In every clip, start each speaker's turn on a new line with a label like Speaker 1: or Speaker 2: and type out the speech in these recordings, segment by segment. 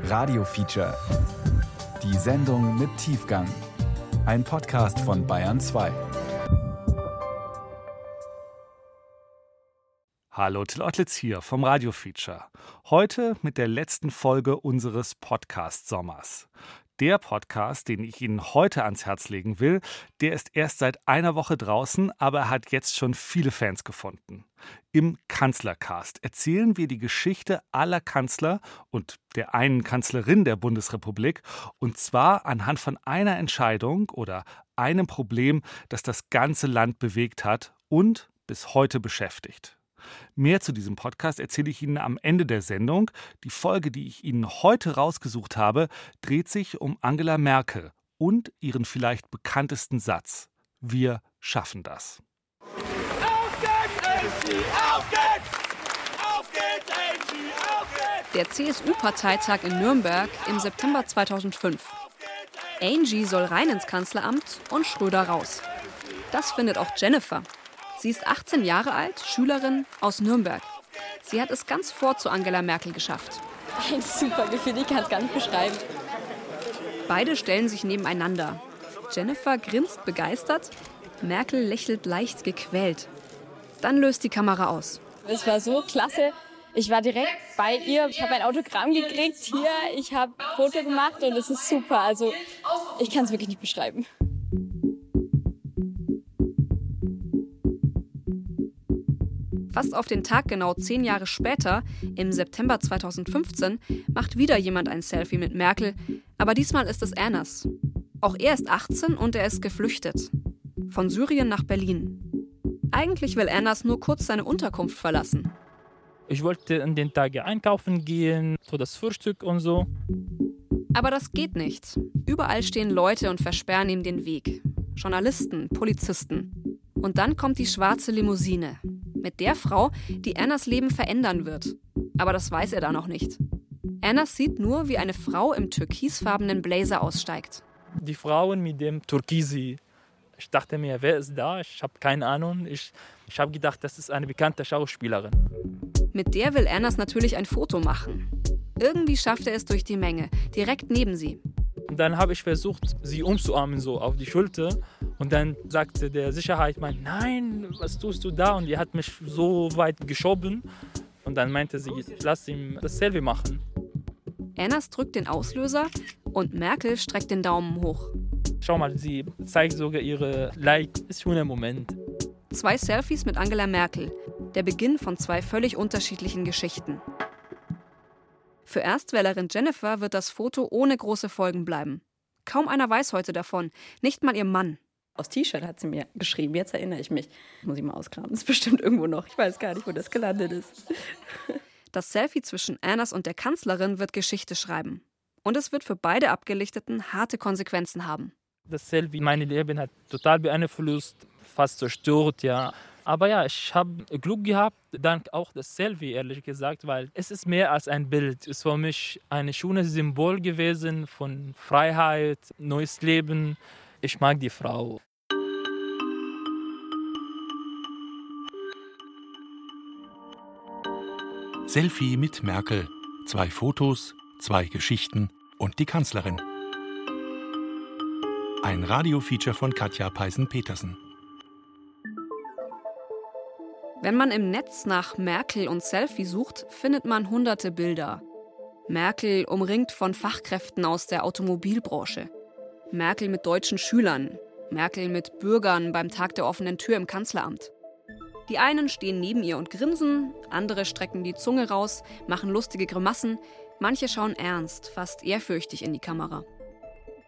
Speaker 1: Radio Feature. Die Sendung mit Tiefgang. Ein Podcast von Bayern 2.
Speaker 2: Hallo, Till Ottlitz hier vom Radio Feature. Heute mit der letzten Folge unseres Podcast-Sommers. Der Podcast, den ich Ihnen heute ans Herz legen will, der ist erst seit einer Woche draußen, aber er hat jetzt schon viele Fans gefunden. Im Kanzlercast erzählen wir die Geschichte aller Kanzler und der einen Kanzlerin der Bundesrepublik, und zwar anhand von einer Entscheidung oder einem Problem, das das ganze Land bewegt hat und bis heute beschäftigt. Mehr zu diesem Podcast erzähle ich Ihnen am Ende der Sendung. Die Folge, die ich Ihnen heute rausgesucht habe, dreht sich um Angela Merkel und ihren vielleicht bekanntesten Satz. Wir schaffen das.
Speaker 3: Auf geht's, Angie! Auf geht's! Auf geht's, Angie! Auf geht's!
Speaker 4: Der CSU-Parteitag in Nürnberg im September 2005. Angie soll rein ins Kanzleramt und Schröder raus. Das findet auch Jennifer, Sie ist 18 Jahre alt, Schülerin aus Nürnberg. Sie hat es ganz vor zu Angela Merkel geschafft.
Speaker 5: Ein super Gefühl, ich kann es gar nicht beschreiben.
Speaker 4: Beide stellen sich nebeneinander. Jennifer grinst begeistert, Merkel lächelt leicht gequält. Dann löst die Kamera aus.
Speaker 5: Es war so klasse. Ich war direkt bei ihr. Ich habe ein Autogramm gekriegt hier. Ich habe ein Foto gemacht und es ist super. Also ich kann es wirklich nicht beschreiben.
Speaker 4: Fast auf den Tag genau zehn Jahre später, im September 2015, macht wieder jemand ein Selfie mit Merkel, aber diesmal ist es Ernas. Auch er ist 18 und er ist geflüchtet. Von Syrien nach Berlin. Eigentlich will Ernas nur kurz seine Unterkunft verlassen.
Speaker 6: Ich wollte in den Tagen einkaufen gehen, für das Frühstück und so.
Speaker 4: Aber das geht nicht. Überall stehen Leute und versperren ihm den Weg. Journalisten, Polizisten. Und dann kommt die schwarze Limousine mit der Frau, die Annas Leben verändern wird. Aber das weiß er da noch nicht. Anna sieht nur, wie eine Frau im türkisfarbenen Blazer aussteigt.
Speaker 6: Die Frauen mit dem Türkisi. Ich dachte mir, wer ist da? Ich habe keine Ahnung. Ich, ich habe gedacht, das ist eine bekannte Schauspielerin.
Speaker 4: Mit der will Annas natürlich ein Foto machen. Irgendwie schafft er es durch die Menge, direkt neben sie.
Speaker 6: Und dann habe ich versucht, sie umzuarmen, so auf die Schulter. Und dann sagte der Sicherheitsmann, nein, was tust du da? Und die hat mich so weit geschoben. Und dann meinte sie, lass ihm das Selfie machen.
Speaker 4: Annas drückt den Auslöser und Merkel streckt den Daumen hoch.
Speaker 6: Schau mal, sie zeigt sogar ihre Like. Ist schon ein Moment.
Speaker 4: Zwei Selfies mit Angela Merkel. Der Beginn von zwei völlig unterschiedlichen Geschichten. Für Erstwählerin Jennifer wird das Foto ohne große Folgen bleiben. Kaum einer weiß heute davon, nicht mal ihr Mann.
Speaker 5: Aus T-Shirt hat sie mir geschrieben, jetzt erinnere ich mich. Muss ich mal auskramen, das ist bestimmt irgendwo noch. Ich weiß gar nicht, wo das gelandet ist.
Speaker 4: Das Selfie zwischen Annas und der Kanzlerin wird Geschichte schreiben. Und es wird für beide Abgelichteten harte Konsequenzen haben.
Speaker 6: Das Selfie, mein Leben hat total beeinflusst, fast zerstört, ja. Aber ja, ich habe Glück gehabt, dank auch des Selfie, ehrlich gesagt, weil es ist mehr als ein Bild. Es ist für mich ein schönes Symbol gewesen von Freiheit, neues Leben. Ich mag die Frau.
Speaker 7: Selfie mit Merkel. Zwei Fotos, zwei Geschichten und die Kanzlerin. Ein Radiofeature von Katja Peisen-Petersen.
Speaker 4: Wenn man im Netz nach Merkel und Selfie sucht, findet man hunderte Bilder. Merkel umringt von Fachkräften aus der Automobilbranche. Merkel mit deutschen Schülern. Merkel mit Bürgern beim Tag der offenen Tür im Kanzleramt. Die einen stehen neben ihr und grinsen, andere strecken die Zunge raus, machen lustige Grimassen, manche schauen ernst, fast ehrfürchtig in die Kamera.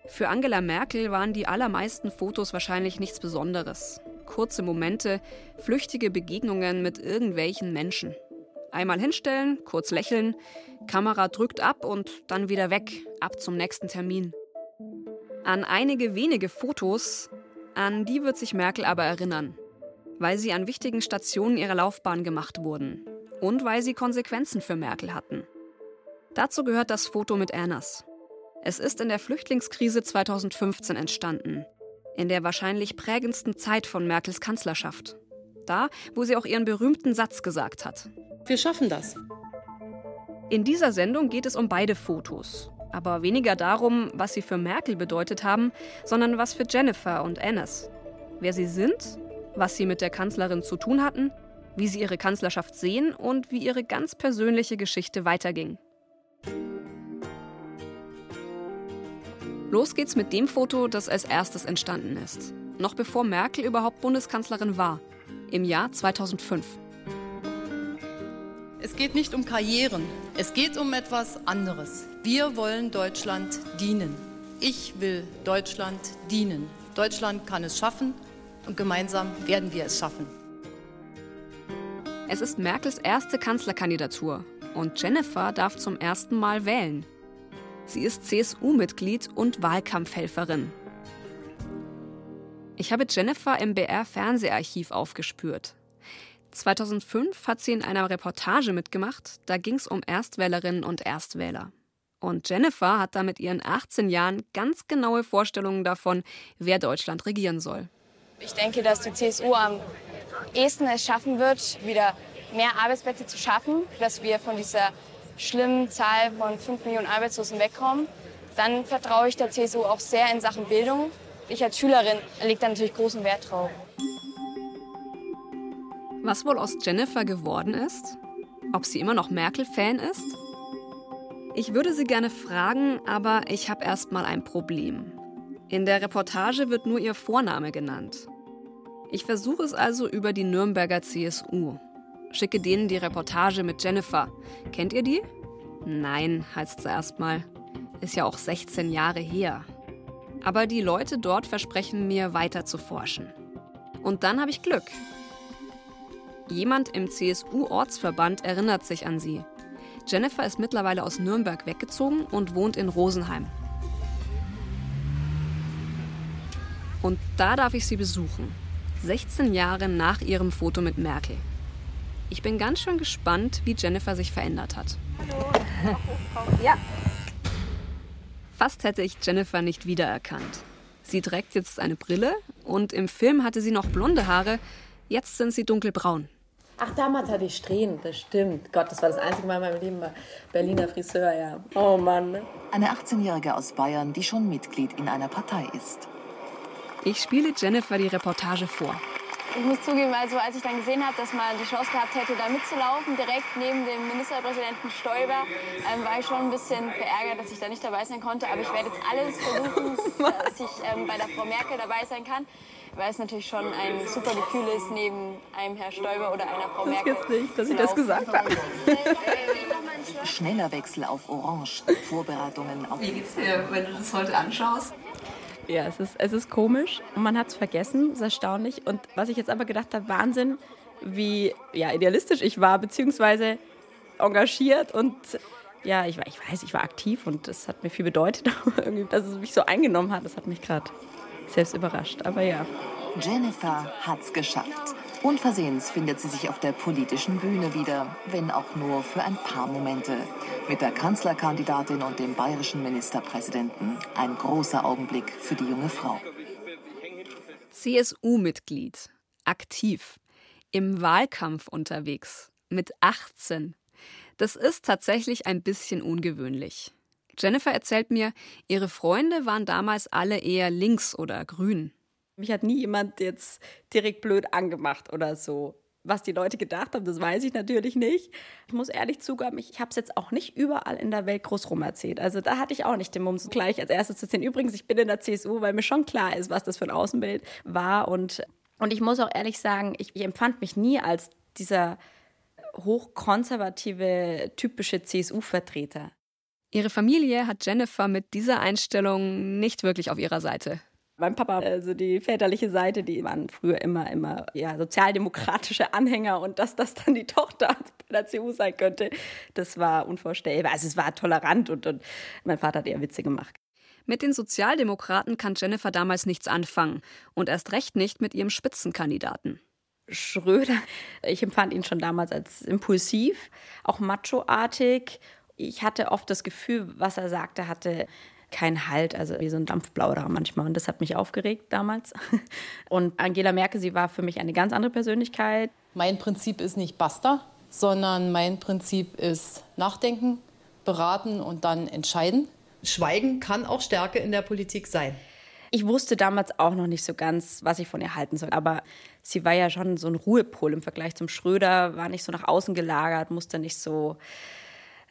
Speaker 4: Für Angela Merkel waren die allermeisten Fotos wahrscheinlich nichts Besonderes kurze Momente, flüchtige Begegnungen mit irgendwelchen Menschen. Einmal hinstellen, kurz lächeln, Kamera drückt ab und dann wieder weg, ab zum nächsten Termin. An einige wenige Fotos, an die wird sich Merkel aber erinnern, weil sie an wichtigen Stationen ihrer Laufbahn gemacht wurden und weil sie Konsequenzen für Merkel hatten. Dazu gehört das Foto mit Ernas. Es ist in der Flüchtlingskrise 2015 entstanden in der wahrscheinlich prägendsten Zeit von Merkels In dieser Sendung geht es um beide Fotos. Aber weniger darum, was sie für Merkel bedeutet haben, sondern was für Jennifer und Annes. Wer sie sind, was sie mit der Kanzlerin zu tun hatten, wie sie ihre Kanzlerschaft sehen und wie ihre ganz persönliche Geschichte weiterging. Los geht's mit dem Foto, das als erstes entstanden ist. Noch bevor Merkel überhaupt Bundeskanzlerin war. Im Jahr 2005.
Speaker 8: Es geht nicht um Karrieren, es geht um etwas anderes. Wir wollen Deutschland dienen. Ich will Deutschland dienen. Deutschland kann es schaffen und gemeinsam werden wir es schaffen.
Speaker 4: Es ist Merkels erste Kanzlerkandidatur und Jennifer darf zum ersten Mal wählen. Sie ist CSU-Mitglied und Wahlkampfhelferin. Ich habe Jennifer im BR-Fernseharchiv aufgespürt. 2005 hat sie in einer Reportage mitgemacht, da ging es um Erstwählerinnen und Erstwähler. Und Jennifer hat da mit ihren 18 Jahren ganz genaue Vorstellungen davon, wer Deutschland regieren soll.
Speaker 5: Ich denke, dass die CSU am ehesten es schaffen wird, wieder mehr Arbeitsplätze zu schaffen, dass wir von dieser schlimmen Zahl von 5 Millionen Arbeitslosen wegkommen. Dann vertraue ich der CSU auch sehr in Sachen Bildung. Ich als Schülerin lege da natürlich großen Wert drauf.
Speaker 4: Was wohl aus Jennifer geworden ist? Ob sie immer noch Merkel-Fan ist? Ich würde sie gerne fragen, aber ich habe erst mal ein Problem. In der Reportage wird nur ihr Vorname genannt. Ich versuche es also über die Nürnberger CSU. Schicke denen die Reportage mit Jennifer. Kennt ihr die? Nein, heißt es erstmal. Ist ja auch 16 Jahre her. Aber die Leute dort versprechen mir weiter zu forschen. Und dann habe ich Glück. Jemand im CSU-Ortsverband erinnert sich an sie. Jennifer ist mittlerweile aus Nürnberg weggezogen und wohnt in Rosenheim. Und da darf ich sie besuchen. 16 Jahre nach ihrem Foto mit Merkel. Ich bin ganz schön gespannt, wie Jennifer sich verändert hat. Hallo. ja. Fast hätte ich Jennifer nicht wiedererkannt. Sie trägt jetzt eine Brille und im Film hatte sie noch blonde Haare. Jetzt sind sie dunkelbraun.
Speaker 9: Ach, damals hatte ich Strähnen, das stimmt. Gott, das war das einzige Mal in meinem Leben, Berliner Friseur, ja. Oh Mann. Ne?
Speaker 10: Eine 18-Jährige aus Bayern, die schon Mitglied in einer Partei ist.
Speaker 4: Ich spiele Jennifer die Reportage vor.
Speaker 5: Ich muss zugeben, also als ich dann gesehen habe, dass man die Chance gehabt hätte, da mitzulaufen, direkt neben dem Ministerpräsidenten Stoiber, ähm, war ich schon ein bisschen verärgert, dass ich da nicht dabei sein konnte. Aber ich werde jetzt alles versuchen, dass ich ähm, bei der Frau Merkel dabei sein kann. Weil es natürlich schon ein super Gefühl ist, neben einem Herr Stoiber oder einer Frau
Speaker 9: das
Speaker 5: Merkel.
Speaker 9: Das nicht, dass ich das gesagt habe.
Speaker 10: Schneller Wechsel auf Orange. Vorbereitungen auf.
Speaker 9: Wie geht's dir, wenn du das heute anschaust? Ja, es ist, es ist komisch und man hat es vergessen, es ist erstaunlich. Und was ich jetzt aber gedacht habe, Wahnsinn, wie ja, idealistisch ich war, beziehungsweise engagiert und ja, ich, ich weiß, ich war aktiv und das hat mir viel bedeutet, dass es mich so eingenommen hat, das hat mich gerade selbst überrascht. Aber ja.
Speaker 10: Jennifer hat's geschafft. Unversehens findet sie sich auf der politischen Bühne wieder, wenn auch nur für ein paar Momente. Mit der Kanzlerkandidatin und dem bayerischen Ministerpräsidenten. Ein großer Augenblick für die junge Frau.
Speaker 4: CSU-Mitglied, aktiv, im Wahlkampf unterwegs, mit 18. Das ist tatsächlich ein bisschen ungewöhnlich. Jennifer erzählt mir, ihre Freunde waren damals alle eher links oder grün.
Speaker 9: Mich hat nie jemand jetzt direkt blöd angemacht oder so. Was die Leute gedacht haben, das weiß ich natürlich nicht. Ich muss ehrlich zugeben, ich habe es jetzt auch nicht überall in der Welt groß rum erzählt. Also da hatte ich auch nicht den Mums gleich als erstes zu sehen. Übrigens, ich bin in der CSU, weil mir schon klar ist, was das für ein Außenbild war. Und, und ich muss auch ehrlich sagen, ich, ich empfand mich nie als dieser hochkonservative, typische CSU-Vertreter.
Speaker 4: Ihre Familie hat Jennifer mit dieser Einstellung nicht wirklich auf ihrer Seite.
Speaker 9: Mein Papa, also die väterliche Seite, die waren früher immer, immer ja, sozialdemokratische Anhänger und dass das dann die Tochter bei der CDU sein könnte, das war unvorstellbar. Also es war tolerant und, und mein Vater hat eher Witze gemacht.
Speaker 4: Mit den Sozialdemokraten kann Jennifer damals nichts anfangen und erst recht nicht mit ihrem Spitzenkandidaten.
Speaker 9: Schröder, ich empfand ihn schon damals als impulsiv, auch machoartig. Ich hatte oft das Gefühl, was er sagte, hatte keinen Halt, also wie so ein Dampfplauderer manchmal. Und das hat mich aufgeregt damals. Und Angela Merkel, sie war für mich eine ganz andere Persönlichkeit.
Speaker 8: Mein Prinzip ist nicht Basta, sondern mein Prinzip ist Nachdenken, beraten und dann entscheiden. Schweigen kann auch Stärke in der Politik sein.
Speaker 9: Ich wusste damals auch noch nicht so ganz, was ich von ihr halten soll. Aber sie war ja schon so ein Ruhepol im Vergleich zum Schröder, war nicht so nach außen gelagert, musste nicht so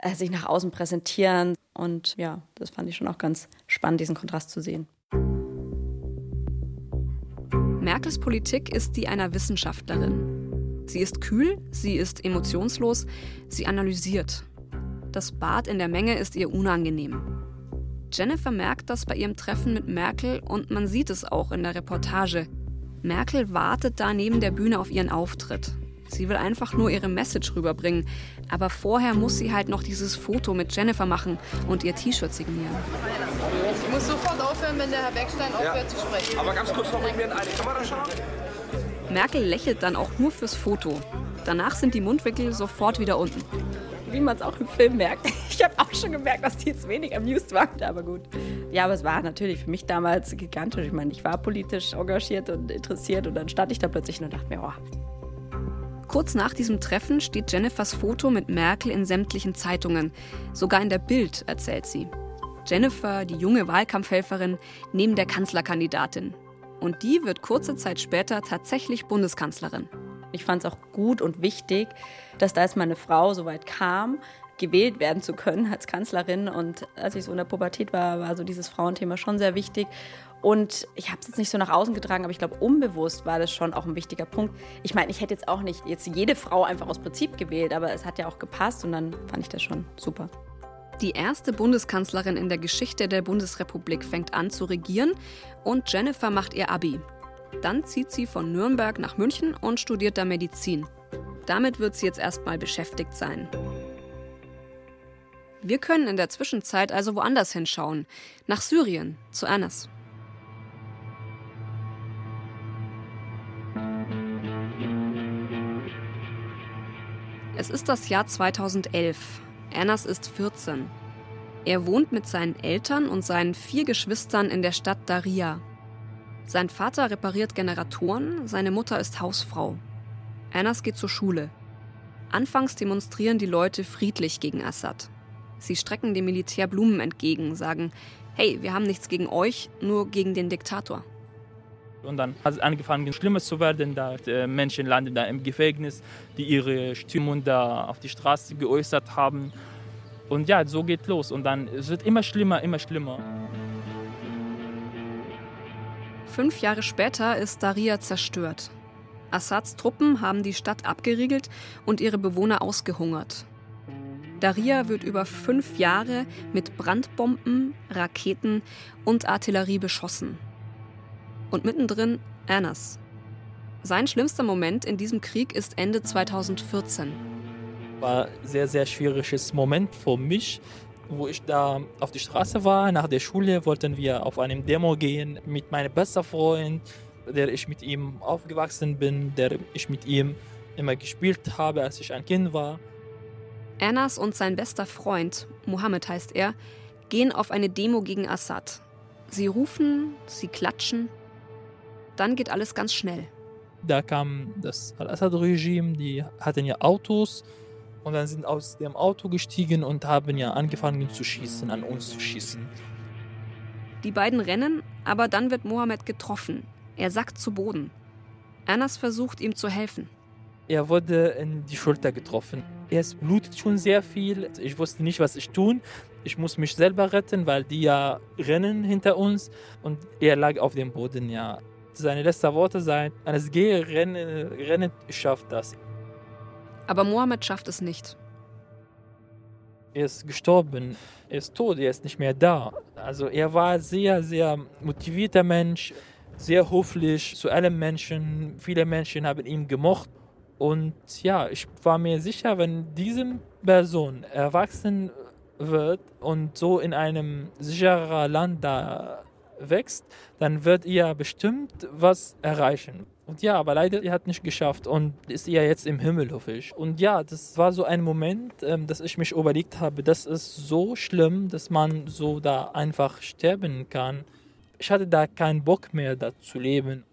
Speaker 9: äh, sich nach außen präsentieren. Und ja, das fand ich schon auch ganz spannend, diesen Kontrast zu sehen.
Speaker 4: Merkels Politik ist die einer Wissenschaftlerin. Sie ist kühl, sie ist emotionslos, sie analysiert. Das Bad in der Menge ist ihr unangenehm. Jennifer merkt das bei ihrem Treffen mit Merkel und man sieht es auch in der Reportage. Merkel wartet da neben der Bühne auf ihren Auftritt. Sie will einfach nur ihre Message rüberbringen. Aber vorher muss sie halt noch dieses Foto mit Jennifer machen und ihr T-Shirt signieren.
Speaker 8: Ich muss sofort aufhören, wenn der Herr Beckstein aufhört ja. zu sprechen.
Speaker 3: Aber ganz kurz noch mit mir in eine Kamera schauen.
Speaker 4: Merkel lächelt dann auch nur fürs Foto. Danach sind die Mundwinkel sofort wieder unten
Speaker 9: wie man es auch im Film merkt. Ich habe auch schon gemerkt, dass die jetzt wenig amused waren, aber gut. Ja, aber es war natürlich für mich damals gigantisch. Ich meine, ich war politisch engagiert und interessiert und dann stand ich da plötzlich und dachte mir, oh.
Speaker 4: Kurz nach diesem Treffen steht Jennifers Foto mit Merkel in sämtlichen Zeitungen. Sogar in der Bild, erzählt sie. Jennifer, die junge Wahlkampfhelferin, neben der Kanzlerkandidatin. Und die wird kurze Zeit später tatsächlich Bundeskanzlerin.
Speaker 9: Ich fand es auch gut und wichtig, dass da jetzt meine Frau so weit kam, gewählt werden zu können als Kanzlerin. Und als ich so in der Pubertät war, war so dieses Frauenthema schon sehr wichtig. Und ich habe es jetzt nicht so nach außen getragen, aber ich glaube, unbewusst war das schon auch ein wichtiger Punkt. Ich meine, ich hätte jetzt auch nicht jetzt jede Frau einfach aus Prinzip gewählt, aber es hat ja auch gepasst und dann fand ich das schon super.
Speaker 4: Die erste Bundeskanzlerin in der Geschichte der Bundesrepublik fängt an zu regieren und Jennifer macht ihr Abi. Dann zieht sie von Nürnberg nach München und studiert da Medizin. Damit wird sie jetzt erstmal beschäftigt sein. Wir können in der Zwischenzeit also woanders hinschauen, nach Syrien, zu Anas. Es ist das Jahr 2011. Anas ist 14. Er wohnt mit seinen Eltern und seinen vier Geschwistern in der Stadt Daria. Sein Vater repariert Generatoren, seine Mutter ist Hausfrau. Anas geht zur Schule. Anfangs demonstrieren die Leute friedlich gegen Assad. Sie strecken dem Militär Blumen entgegen, sagen, hey, wir haben nichts gegen euch, nur gegen den Diktator.
Speaker 6: Und dann hat es angefangen, Schlimmes zu werden. Da äh, Menschen landen da im Gefängnis, die ihre Stimmung da auf die Straße geäußert haben. Und ja, so geht los. Und dann es wird immer schlimmer, immer schlimmer.
Speaker 4: Fünf Jahre später ist Daria zerstört. Assads Truppen haben die Stadt abgeriegelt und ihre Bewohner ausgehungert. Daria wird über fünf Jahre mit Brandbomben, Raketen und Artillerie beschossen. Und mittendrin Anas. Sein schlimmster Moment in diesem Krieg ist Ende 2014.
Speaker 6: War ein sehr, sehr schwieriges Moment für mich, wo ich da auf die Straße war, nach der Schule wollten wir auf einem Demo gehen mit meinem besten Freund, der ich mit ihm aufgewachsen bin, der ich mit ihm immer gespielt habe, als ich ein Kind war.
Speaker 4: Anas und sein bester Freund, Mohammed heißt er, gehen auf eine Demo gegen Assad. Sie rufen, sie klatschen. Dann geht alles ganz schnell.
Speaker 6: Da kam das Al-Assad-Regime, die hatten ja Autos und dann sind aus dem Auto gestiegen und haben ja angefangen zu schießen, an uns zu schießen.
Speaker 4: Die beiden rennen, aber dann wird Mohammed getroffen. Er sackt zu Boden. Anas versucht ihm zu helfen.
Speaker 6: Er wurde in die Schulter getroffen. Es blutet schon sehr viel. Ich wusste nicht, was ich tun. Ich muss mich selber retten, weil die ja rennen hinter uns und er lag auf dem Boden. Ja, seine letzten Worte seien: Anas, geh, renne, renne, ich schaff das.
Speaker 4: Aber Mohammed schafft es nicht.
Speaker 6: Er ist gestorben, er ist tot, er ist nicht mehr da. Also er war sehr, sehr motivierter Mensch, sehr höflich zu allen Menschen. Viele Menschen haben ihn gemocht. Und ja, ich war mir sicher, wenn diese Person erwachsen wird und so in einem sicheren Land da wächst, dann wird er bestimmt was erreichen. Und ja, aber leider, er hat nicht geschafft und ist ja jetzt im Himmel, hoffe ich. Und ja, das war so ein Moment, ähm, dass ich mich überlegt habe, das ist so schlimm, dass man so da einfach sterben kann. Ich hatte da keinen Bock mehr, da zu leben.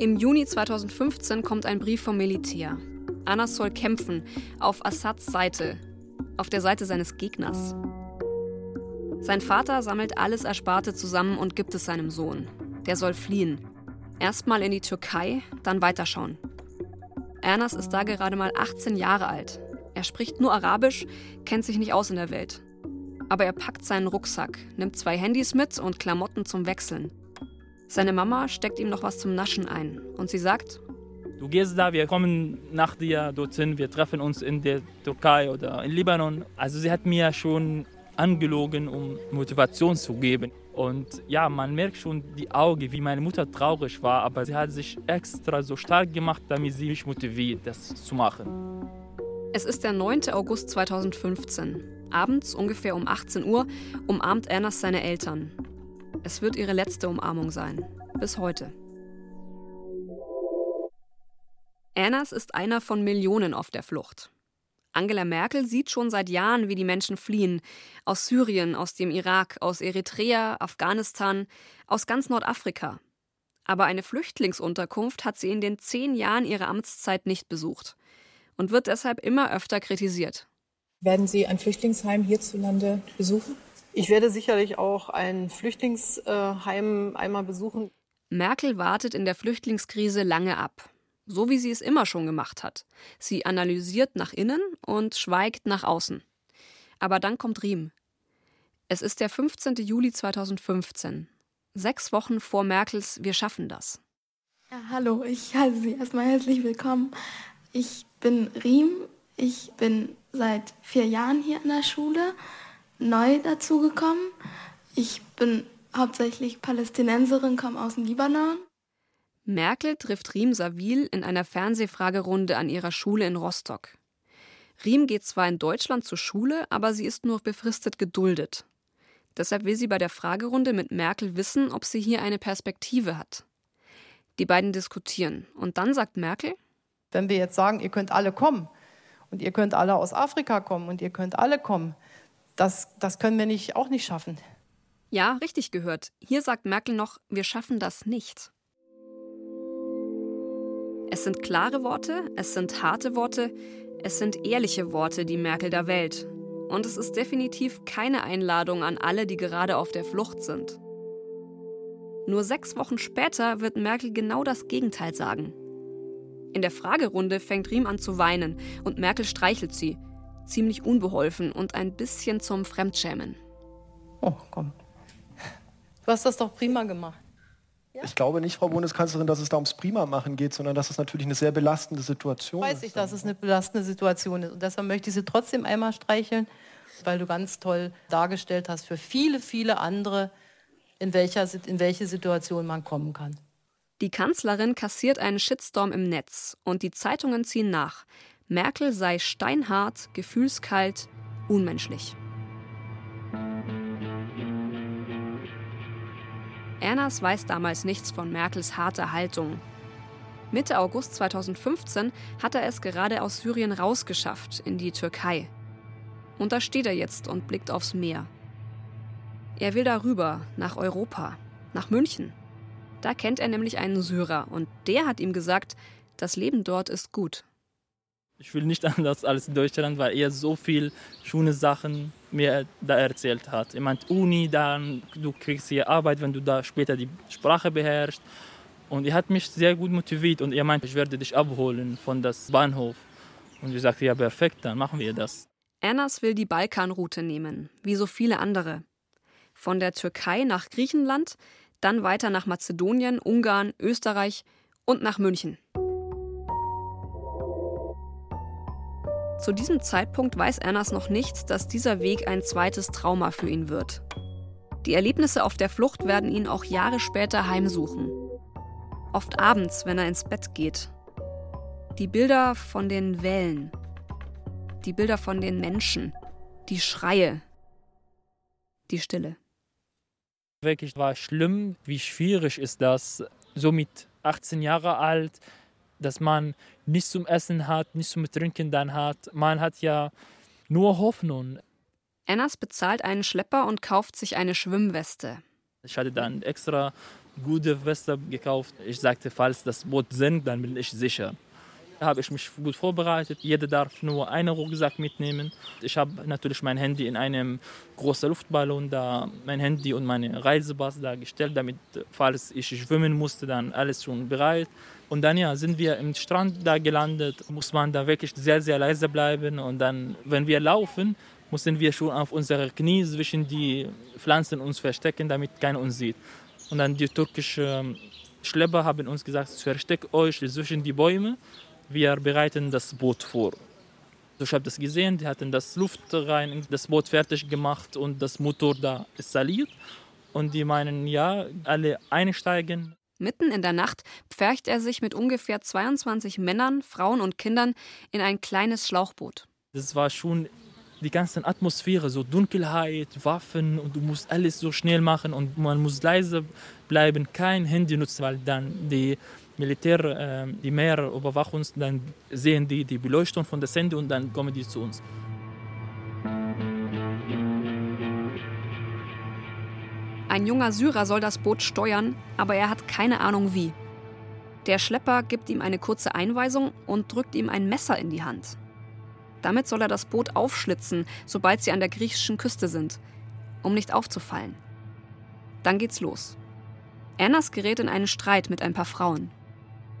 Speaker 4: Im Juni 2015 kommt ein Brief vom Militär. Anas soll kämpfen auf Assads Seite, auf der Seite seines Gegners. Sein Vater sammelt alles Ersparte zusammen und gibt es seinem Sohn. Der soll fliehen. Erstmal in die Türkei, dann weiterschauen. Ernas ist da gerade mal 18 Jahre alt. Er spricht nur Arabisch, kennt sich nicht aus in der Welt. Aber er packt seinen Rucksack, nimmt zwei Handys mit und Klamotten zum Wechseln. Seine Mama steckt ihm noch was zum Naschen ein und sie sagt,
Speaker 6: Du gehst da, wir kommen nach dir dorthin, wir treffen uns in der Türkei oder in Libanon. Also sie hat mir schon angelogen, um Motivation zu geben. Und ja, man merkt schon die Augen, wie meine Mutter traurig war, aber sie hat sich extra so stark gemacht, damit sie mich motiviert, das zu machen.
Speaker 4: Es ist der 9. August 2015. Abends ungefähr um 18 Uhr umarmt Ernas seine Eltern. Es wird ihre letzte Umarmung sein. Bis heute. Ernas ist einer von Millionen auf der Flucht. Angela Merkel sieht schon seit Jahren, wie die Menschen fliehen. Aus Syrien, aus dem Irak, aus Eritrea, Afghanistan, aus ganz Nordafrika. Aber eine Flüchtlingsunterkunft hat sie in den zehn Jahren ihrer Amtszeit nicht besucht und wird deshalb immer öfter kritisiert.
Speaker 11: Werden Sie ein Flüchtlingsheim hierzulande besuchen?
Speaker 12: Ich werde sicherlich auch ein Flüchtlingsheim einmal besuchen.
Speaker 4: Merkel wartet in der Flüchtlingskrise lange ab so wie sie es immer schon gemacht hat. Sie analysiert nach innen und schweigt nach außen. Aber dann kommt Riem. Es ist der 15. Juli 2015, sechs Wochen vor Merkels Wir schaffen das.
Speaker 13: Ja, hallo, ich heiße Sie erstmal herzlich willkommen. Ich bin Riem. Ich bin seit vier Jahren hier in der Schule, neu dazugekommen. Ich bin hauptsächlich Palästinenserin, komme aus dem Libanon.
Speaker 4: Merkel trifft Riem Savil in einer Fernsehfragerunde an ihrer Schule in Rostock. Riem geht zwar in Deutschland zur Schule, aber sie ist nur befristet geduldet. Deshalb will sie bei der Fragerunde mit Merkel wissen, ob sie hier eine Perspektive hat. Die beiden diskutieren und dann sagt Merkel,
Speaker 12: wenn wir jetzt sagen, ihr könnt alle kommen und ihr könnt alle aus Afrika kommen und ihr könnt alle kommen, das, das können wir nicht, auch nicht schaffen.
Speaker 4: Ja, richtig gehört. Hier sagt Merkel noch, wir schaffen das nicht. Es sind klare Worte, es sind harte Worte, es sind ehrliche Worte, die Merkel da wählt. Und es ist definitiv keine Einladung an alle, die gerade auf der Flucht sind. Nur sechs Wochen später wird Merkel genau das Gegenteil sagen. In der Fragerunde fängt Riem an zu weinen und Merkel streichelt sie, ziemlich unbeholfen und ein bisschen zum Fremdschämen.
Speaker 12: Oh, komm. Du hast das doch prima gemacht.
Speaker 1: Ich glaube nicht, Frau Bundeskanzlerin, dass es da ums Prima-Machen geht, sondern dass es natürlich eine sehr belastende Situation
Speaker 12: Weiß ist. Weiß ich, dass es eine belastende Situation ist. Und deshalb möchte ich Sie trotzdem einmal streicheln, weil du ganz toll dargestellt hast für viele, viele andere, in, welcher, in welche Situation man kommen kann.
Speaker 4: Die Kanzlerin kassiert einen Shitstorm im Netz und die Zeitungen ziehen nach. Merkel sei steinhart, gefühlskalt, unmenschlich. Ernas weiß damals nichts von Merkels harter Haltung. Mitte August 2015 hat er es gerade aus Syrien rausgeschafft in die Türkei. Und da steht er jetzt und blickt aufs Meer. Er will darüber, nach Europa, nach München. Da kennt er nämlich einen Syrer und der hat ihm gesagt, das Leben dort ist gut.
Speaker 6: Ich will nicht anders als in Deutschland, weil er so viel schöne Sachen mir da erzählt hat. Er meint Uni, dann du kriegst hier Arbeit, wenn du da später die Sprache beherrschst. Und er hat mich sehr gut motiviert und er meint, ich werde dich abholen von das Bahnhof. Und ich sagte, ja perfekt, dann machen wir das.
Speaker 4: Ernas will die Balkanroute nehmen, wie so viele andere. Von der Türkei nach Griechenland, dann weiter nach Mazedonien, Ungarn, Österreich und nach München. Zu diesem Zeitpunkt weiß Ernas noch nicht, dass dieser Weg ein zweites Trauma für ihn wird. Die Erlebnisse auf der Flucht werden ihn auch Jahre später heimsuchen. Oft abends, wenn er ins Bett geht. Die Bilder von den Wellen. Die Bilder von den Menschen. Die Schreie. Die Stille.
Speaker 6: Wirklich war schlimm, wie schwierig ist das, so mit 18 Jahre alt, dass man nichts zum Essen hat, nichts zum Trinken dann hat. Man hat ja nur Hoffnung.
Speaker 4: Ennas bezahlt einen Schlepper und kauft sich eine Schwimmweste.
Speaker 6: Ich hatte dann extra gute Weste gekauft. Ich sagte, falls das Boot sinkt, dann bin ich sicher. Habe ich mich gut vorbereitet. Jeder darf nur einen Rucksack mitnehmen. Ich habe natürlich mein Handy in einem großen Luftballon da, mein Handy und meine Reisepass da gestellt, damit, falls ich schwimmen musste, dann alles schon bereit. Und dann ja, sind wir im Strand da gelandet, muss man da wirklich sehr, sehr leise bleiben. Und dann, wenn wir laufen, mussten wir schon auf unsere Knie zwischen die Pflanzen uns verstecken, damit keiner uns sieht. Und dann die türkischen Schlepper haben uns gesagt, versteckt euch zwischen die Bäume, wir bereiten das Boot vor. Ich habe das gesehen, die hatten das Luft rein, das Boot fertig gemacht und das Motor da installiert. Und die meinen, ja, alle einsteigen.
Speaker 4: Mitten in der Nacht pfercht er sich mit ungefähr 22 Männern, Frauen und Kindern in ein kleines Schlauchboot.
Speaker 6: Das war schon die ganze Atmosphäre, so Dunkelheit, Waffen und du musst alles so schnell machen und man muss leise bleiben, kein Handy nutzen, weil dann die Militär, äh, die Meer überwacht uns, dann sehen die die Beleuchtung von der Sende und dann kommen die zu uns.
Speaker 4: Ein junger Syrer soll das Boot steuern, aber er hat keine Ahnung wie. Der Schlepper gibt ihm eine kurze Einweisung und drückt ihm ein Messer in die Hand. Damit soll er das Boot aufschlitzen, sobald sie an der griechischen Küste sind, um nicht aufzufallen. Dann geht's los. Ernas gerät in einen Streit mit ein paar Frauen.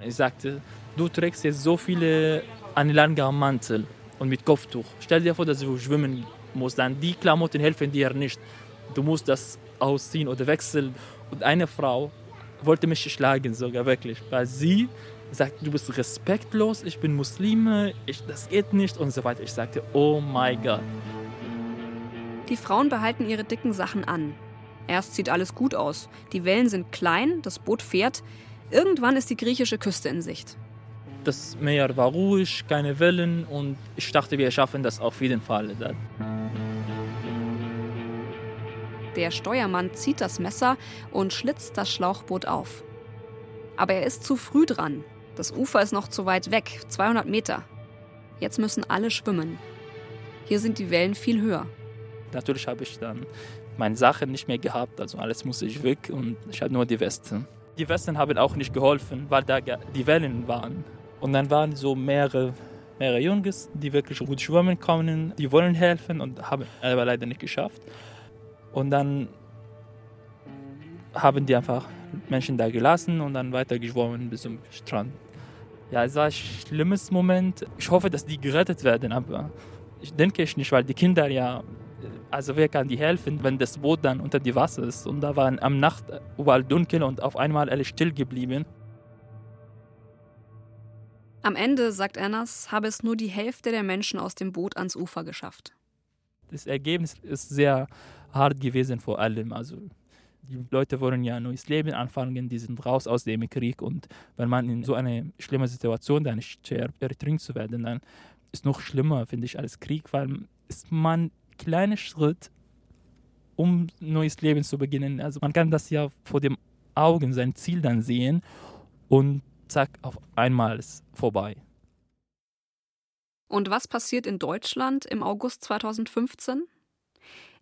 Speaker 6: Ich sagte, du trägst jetzt so viele langen Mantel und mit Kopftuch. Stell dir vor, dass du schwimmen musst. Dann die Klamotten helfen dir nicht. Du musst das ausziehen oder wechseln. Und eine Frau wollte mich schlagen sogar wirklich, weil sie sagt, du bist respektlos, ich bin Muslime, ich, das geht nicht und so weiter. Ich sagte, oh mein Gott.
Speaker 4: Die Frauen behalten ihre dicken Sachen an. Erst sieht alles gut aus. Die Wellen sind klein, das Boot fährt. Irgendwann ist die griechische Küste in Sicht.
Speaker 6: Das Meer war ruhig, keine Wellen und ich dachte, wir schaffen das auf jeden Fall.
Speaker 4: Der Steuermann zieht das Messer und schlitzt das Schlauchboot auf. Aber er ist zu früh dran. Das Ufer ist noch zu weit weg, 200 Meter. Jetzt müssen alle schwimmen. Hier sind die Wellen viel höher.
Speaker 6: Natürlich habe ich dann meine Sachen nicht mehr gehabt, also alles musste ich weg und ich hatte nur die Westen. Die Westen haben auch nicht geholfen, weil da die Wellen waren. Und dann waren so mehrere, mehrere Jungs, die wirklich gut schwimmen können, die wollen helfen und haben aber leider nicht geschafft. Und dann haben die einfach Menschen da gelassen und dann weiter geschwommen bis zum Strand. Ja, es war ein schlimmes Moment. Ich hoffe, dass die gerettet werden, aber ich denke ich nicht, weil die Kinder ja, also wer kann die helfen, wenn das Boot dann unter die Wasser ist? Und da war am Nacht überall dunkel und auf einmal alles still geblieben.
Speaker 4: Am Ende, sagt Ernas, habe es nur die Hälfte der Menschen aus dem Boot ans Ufer geschafft.
Speaker 6: Das Ergebnis ist sehr hart gewesen vor allem. Also die Leute wollen ja ein neues Leben anfangen, die sind raus aus dem Krieg und wenn man in so eine schlimme Situation dann stirbt, ertrinkt zu werden, dann ist noch schlimmer, finde ich, als Krieg, weil ist man kleiner Schritt, um neues Leben zu beginnen. Also man kann das ja vor den Augen, sein Ziel dann sehen und zack, auf einmal ist vorbei.
Speaker 4: Und was passiert in Deutschland im August 2015?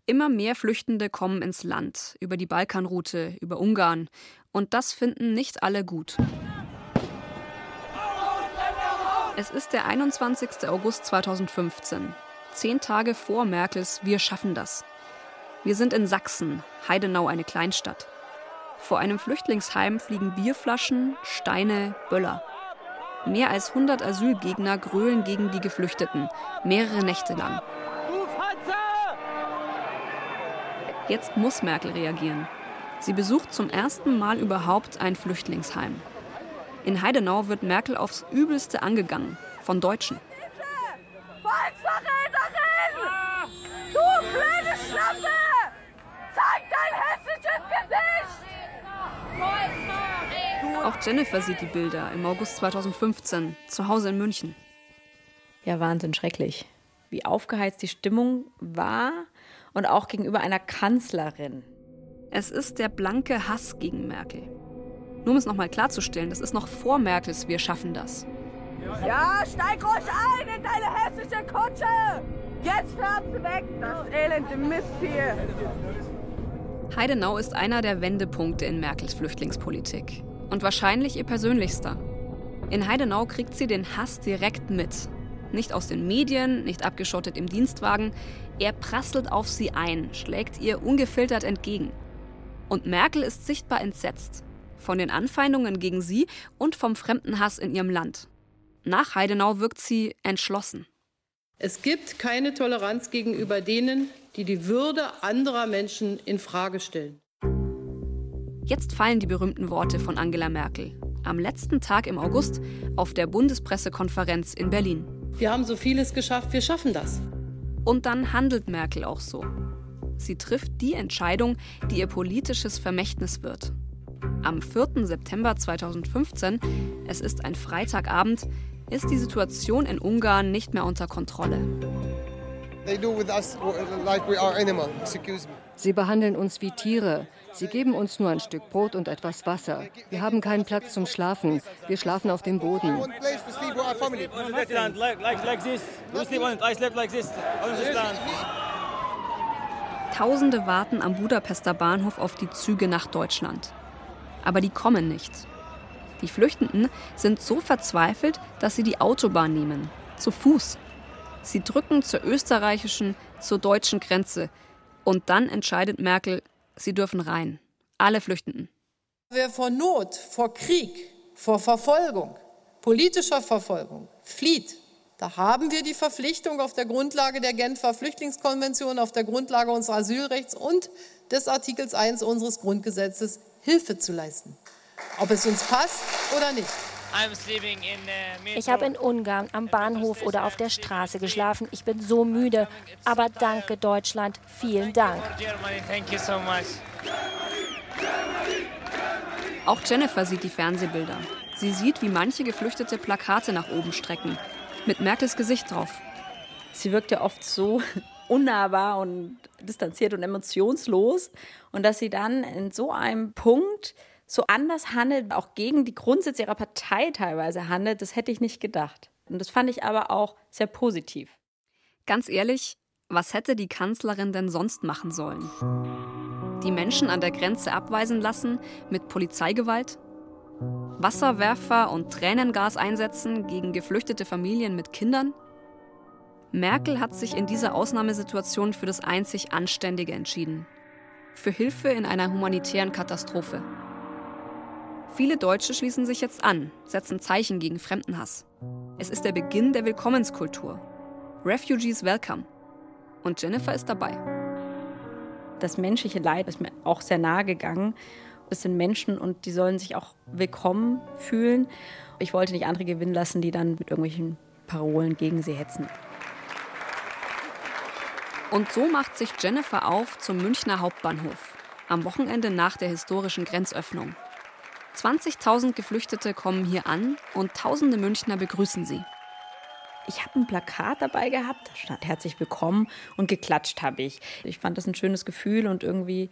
Speaker 4: Immer mehr Flüchtende kommen ins Land, über die Balkanroute, über Ungarn. Und das finden nicht alle gut. Es ist der 21. August 2015, zehn Tage vor Merkels Wir schaffen das. Wir sind in Sachsen, Heidenau eine Kleinstadt. Vor einem Flüchtlingsheim fliegen Bierflaschen, Steine, Böller. Mehr als 100 Asylgegner grölen gegen die Geflüchteten, mehrere Nächte lang. Jetzt muss Merkel reagieren. Sie besucht zum ersten Mal überhaupt ein Flüchtlingsheim. In Heidenau wird Merkel aufs Übelste angegangen, von Deutschen.
Speaker 3: Volksverräterin! Du blöde Schlampe! Zeig dein hässliches Gesicht!
Speaker 4: Auch Jennifer sieht die Bilder im August 2015, zu Hause in München.
Speaker 9: Ja, Wahnsinn, schrecklich. Wie aufgeheizt die Stimmung war und auch gegenüber einer Kanzlerin.
Speaker 4: Es ist der blanke Hass gegen Merkel. Nur um es nochmal klarzustellen, das ist noch vor Merkels Wir schaffen das.
Speaker 3: Ja, steig ruhig ein in deine hässliche Kutsche! Jetzt fährt sie weg, das elende Mistvieh!
Speaker 4: Heidenau ist einer der Wendepunkte in Merkels Flüchtlingspolitik. Und wahrscheinlich ihr persönlichster. In Heidenau kriegt sie den Hass direkt mit. Nicht aus den Medien, nicht abgeschottet im Dienstwagen. Er prasselt auf sie ein, schlägt ihr ungefiltert entgegen. Und Merkel ist sichtbar entsetzt. Von den Anfeindungen gegen sie und vom Fremdenhass in ihrem Land. Nach Heidenau wirkt sie entschlossen.
Speaker 12: Es gibt keine Toleranz gegenüber denen, die die Würde anderer Menschen in Frage stellen.
Speaker 4: Jetzt fallen die berühmten Worte von Angela Merkel am letzten Tag im August auf der Bundespressekonferenz in Berlin.
Speaker 12: Wir haben so vieles geschafft, wir schaffen das.
Speaker 4: Und dann handelt Merkel auch so. Sie trifft die Entscheidung, die ihr politisches Vermächtnis wird. Am 4. September 2015, es ist ein Freitagabend, ist die Situation in Ungarn nicht mehr unter Kontrolle.
Speaker 14: Sie behandeln uns wie Tiere. Sie geben uns nur ein Stück Brot und etwas Wasser. Wir haben keinen Platz zum Schlafen. Wir schlafen auf dem Boden.
Speaker 4: Tausende warten am Budapester Bahnhof auf die Züge nach Deutschland. Aber die kommen nicht. Die Flüchtenden sind so verzweifelt, dass sie die Autobahn nehmen, zu Fuß. Sie drücken zur österreichischen, zur deutschen Grenze. Und dann entscheidet Merkel, sie dürfen rein. Alle Flüchtenden.
Speaker 12: Wer vor Not, vor Krieg, vor Verfolgung, politischer Verfolgung flieht, da haben wir die Verpflichtung auf der Grundlage der Genfer Flüchtlingskonvention, auf der Grundlage unseres Asylrechts und des Artikels 1 unseres Grundgesetzes Hilfe zu leisten. Ob es uns passt oder nicht.
Speaker 15: Ich habe in Ungarn am Bahnhof oder auf der Straße geschlafen. Ich bin so müde. Aber danke Deutschland. Vielen Dank.
Speaker 4: Auch Jennifer sieht die Fernsehbilder. Sie sieht, wie manche Geflüchtete Plakate nach oben strecken. Mit Merkels Gesicht drauf.
Speaker 9: Sie wirkt ja oft so unnahbar und distanziert und emotionslos. Und dass sie dann in so einem Punkt so anders handelt, auch gegen die Grundsätze ihrer Partei teilweise handelt, das hätte ich nicht gedacht. Und das fand ich aber auch sehr positiv.
Speaker 4: Ganz ehrlich, was hätte die Kanzlerin denn sonst machen sollen? Die Menschen an der Grenze abweisen lassen mit Polizeigewalt? Wasserwerfer und Tränengas einsetzen gegen geflüchtete Familien mit Kindern? Merkel hat sich in dieser Ausnahmesituation für das einzig Anständige entschieden. Für Hilfe in einer humanitären Katastrophe. Viele Deutsche schließen sich jetzt an, setzen Zeichen gegen Fremdenhass. Es ist der Beginn der Willkommenskultur. Refugees welcome. Und Jennifer ist dabei.
Speaker 9: Das menschliche Leid ist mir auch sehr nahe gegangen. Es sind Menschen und die sollen sich auch willkommen fühlen. Ich wollte nicht andere gewinnen lassen, die dann mit irgendwelchen Parolen gegen sie hetzen.
Speaker 4: Und so macht sich Jennifer auf zum Münchner Hauptbahnhof. Am Wochenende nach der historischen Grenzöffnung. 20.000 Geflüchtete kommen hier an und tausende Münchner begrüßen sie.
Speaker 9: Ich habe ein Plakat dabei gehabt, da stand herzlich willkommen und geklatscht habe ich. Ich fand das ein schönes Gefühl und irgendwie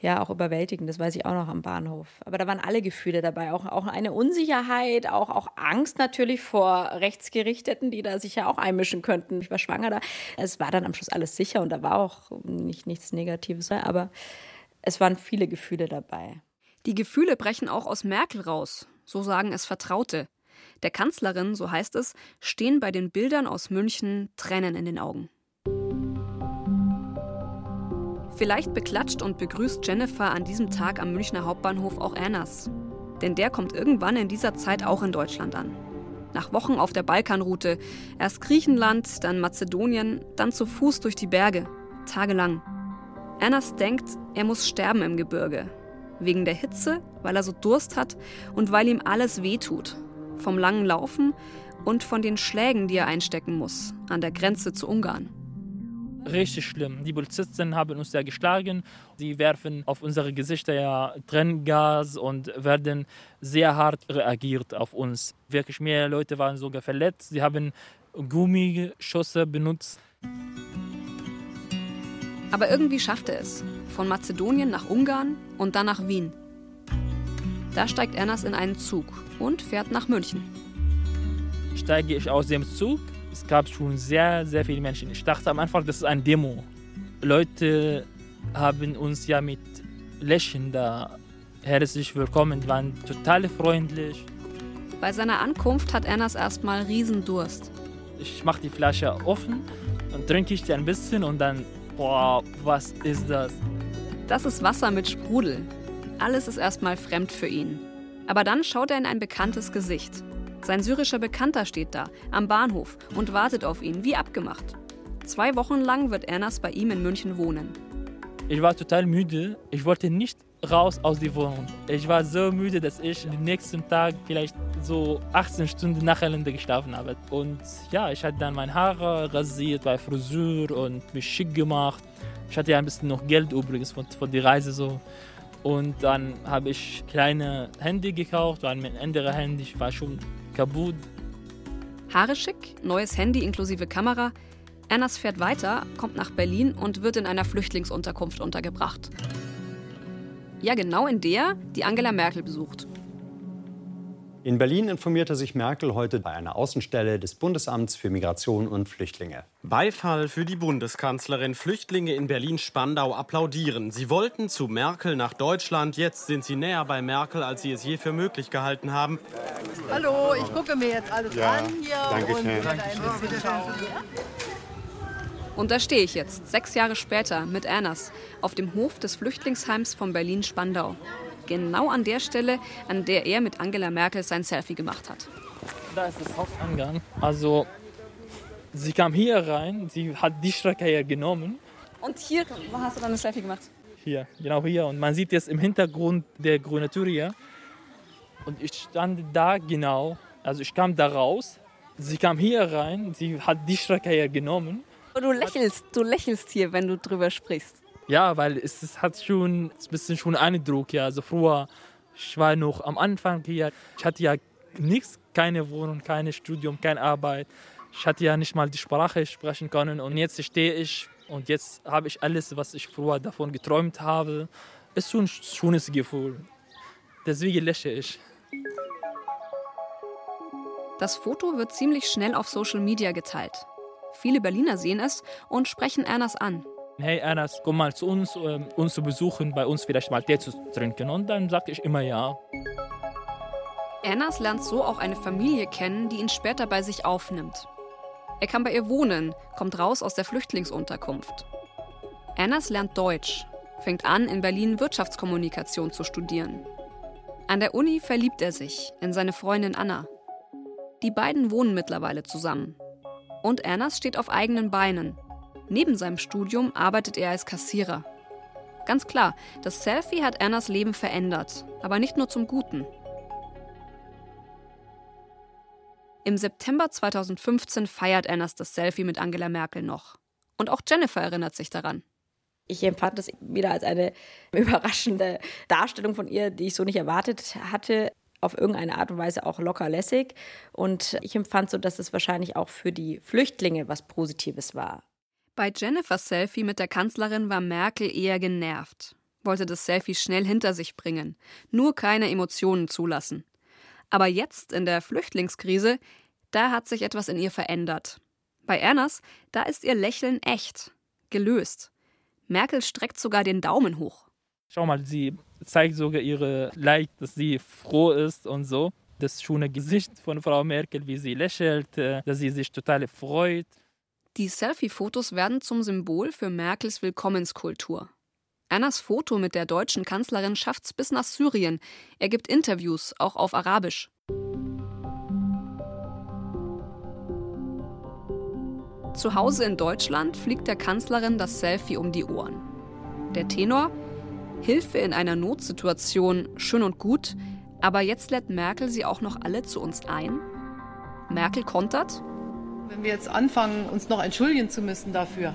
Speaker 9: ja auch überwältigend, das weiß ich auch noch am Bahnhof. Aber da waren alle Gefühle dabei, auch, auch eine Unsicherheit, auch, auch Angst natürlich vor Rechtsgerichteten, die da sich ja auch einmischen könnten. Ich war schwanger da. Es war dann am Schluss alles sicher und da war auch nicht, nichts Negatives, aber es waren viele Gefühle dabei.
Speaker 4: Die Gefühle brechen auch aus Merkel raus, so sagen es Vertraute. Der Kanzlerin, so heißt es, stehen bei den Bildern aus München Tränen in den Augen. Vielleicht beklatscht und begrüßt Jennifer an diesem Tag am Münchner Hauptbahnhof auch Annas. Denn der kommt irgendwann in dieser Zeit auch in Deutschland an. Nach Wochen auf der Balkanroute, erst Griechenland, dann Mazedonien, dann zu Fuß durch die Berge, tagelang. Annas denkt, er muss sterben im Gebirge, Wegen der Hitze, weil er so Durst hat und weil ihm alles wehtut. Vom langen Laufen und von den Schlägen, die er einstecken muss, an der Grenze zu Ungarn.
Speaker 6: Richtig schlimm. Die Polizisten haben uns ja geschlagen. Sie werfen auf unsere Gesichter ja Tränengas und werden sehr hart reagiert auf uns. Wirklich mehr Leute waren sogar verletzt. Sie haben Gummigeschosse benutzt.
Speaker 4: Aber irgendwie schafft er es. Von Mazedonien nach Ungarn und dann nach Wien. Da steigt Ernas in einen Zug und fährt nach München.
Speaker 6: Steige ich aus dem Zug, es gab schon sehr, sehr viele Menschen. Ich dachte am Anfang, das ist ein Demo. Leute haben uns ja mit Lächeln da herzlich willkommen, waren total freundlich.
Speaker 4: Bei seiner Ankunft hat Ernas erstmal Riesendurst.
Speaker 6: Ich mache die Flasche offen und trinke ich die ein bisschen und dann, boah, was ist das?
Speaker 4: Das ist Wasser mit Sprudel. Alles ist erstmal fremd für ihn. Aber dann schaut er in ein bekanntes Gesicht. Sein syrischer Bekannter steht da, am Bahnhof, und wartet auf ihn, wie abgemacht. Zwei Wochen lang wird Ernas bei ihm in München wohnen.
Speaker 6: Ich war total müde. Ich wollte nicht raus aus der Wohnung. Ich war so müde, dass ich den nächsten Tag vielleicht so 18 Stunden nacheinander geschlafen habe. Und ja, ich hatte dann meine Haare rasiert bei Frisur und mich schick gemacht. Ich hatte ja ein bisschen noch Geld übrigens von, von der Reise so. Und dann habe ich kleine Handy gekauft, weil mein anderes Handy war schon kaputt.
Speaker 4: Haare schick, neues Handy inklusive Kamera. Ernas fährt weiter, kommt nach Berlin und wird in einer Flüchtlingsunterkunft untergebracht. Ja, genau in der, die Angela Merkel besucht.
Speaker 16: In Berlin informierte sich Merkel heute bei einer Außenstelle des Bundesamts für Migration und Flüchtlinge.
Speaker 17: Beifall für die Bundeskanzlerin. Flüchtlinge in Berlin-Spandau applaudieren. Sie wollten zu Merkel nach Deutschland. Jetzt sind sie näher bei Merkel, als sie es je für möglich gehalten haben.
Speaker 18: Hallo, ich gucke mir jetzt alles ja, an hier
Speaker 16: danke
Speaker 18: und
Speaker 16: schön.
Speaker 4: Und da stehe ich jetzt, sechs Jahre später, mit Ernas, auf dem Hof des Flüchtlingsheims von Berlin-Spandau. Genau an der Stelle, an der er mit Angela Merkel sein Selfie gemacht hat.
Speaker 6: Da ist das Hauptangang. Also, sie kam hier rein, sie hat die Strecke hier genommen.
Speaker 4: Und hier hast du dann ein Selfie gemacht?
Speaker 6: Hier, genau hier. Und man sieht jetzt im Hintergrund der grüne Tür hier. Und ich stand da genau, also ich kam da raus. Sie kam hier rein, sie hat die Strecke hier genommen.
Speaker 4: Du lächelst, du lächelst hier, wenn du drüber sprichst.
Speaker 6: Ja, weil es, es hat schon ein bisschen schon Eindruck. Ja. Also früher, ich war noch am Anfang hier. Ich hatte ja nichts, keine Wohnung, kein Studium, keine Arbeit. Ich hatte ja nicht mal die Sprache sprechen können. Und jetzt stehe ich und jetzt habe ich alles, was ich früher davon geträumt habe. Ist schon ein schönes Gefühl. Deswegen lächle ich.
Speaker 4: Das Foto wird ziemlich schnell auf Social Media geteilt. Viele Berliner sehen es und sprechen Ernas an.
Speaker 6: Hey Ernas, komm mal zu uns, ähm, uns zu besuchen, bei uns vielleicht mal Tee zu trinken. Und dann sage ich immer ja.
Speaker 4: Ernas lernt so auch eine Familie kennen, die ihn später bei sich aufnimmt. Er kann bei ihr wohnen, kommt raus aus der Flüchtlingsunterkunft. Ernas lernt Deutsch, fängt an, in Berlin Wirtschaftskommunikation zu studieren. An der Uni verliebt er sich in seine Freundin Anna. Die beiden wohnen mittlerweile zusammen. Und Ernas steht auf eigenen Beinen. Neben seinem Studium arbeitet er als Kassierer. Ganz klar, das Selfie hat Ernas Leben verändert, aber nicht nur zum Guten. Im September 2015 feiert Ernas das Selfie mit Angela Merkel noch. Und auch Jennifer erinnert sich daran.
Speaker 9: Ich empfand das wieder als eine überraschende Darstellung von ihr, die ich so nicht erwartet hatte. Auf irgendeine Art und Weise auch locker lässig. Und ich empfand so, dass es wahrscheinlich auch für die Flüchtlinge was Positives war.
Speaker 4: Bei Jennifers Selfie mit der Kanzlerin war Merkel eher genervt, wollte das Selfie schnell hinter sich bringen, nur keine Emotionen zulassen. Aber jetzt in der Flüchtlingskrise, da hat sich etwas in ihr verändert. Bei Ernas, da ist ihr Lächeln echt, gelöst. Merkel streckt sogar den Daumen hoch.
Speaker 6: Schau mal, sie zeigt sogar ihre Leid, dass sie froh ist und so. Das schöne Gesicht von Frau Merkel, wie sie lächelt, äh, dass sie sich total freut.
Speaker 4: Die Selfie-Fotos werden zum Symbol für Merkels Willkommenskultur. Annas Foto mit der deutschen Kanzlerin schafft's bis nach Syrien. Er gibt Interviews, auch auf Arabisch. Zu Hause in Deutschland fliegt der Kanzlerin das Selfie um die Ohren. Der Tenor? Hilfe in einer Notsituation, schön und gut, aber jetzt lädt Merkel sie auch noch alle zu uns ein? Merkel kontert?
Speaker 12: Wenn wir jetzt anfangen, uns noch entschuldigen zu müssen dafür,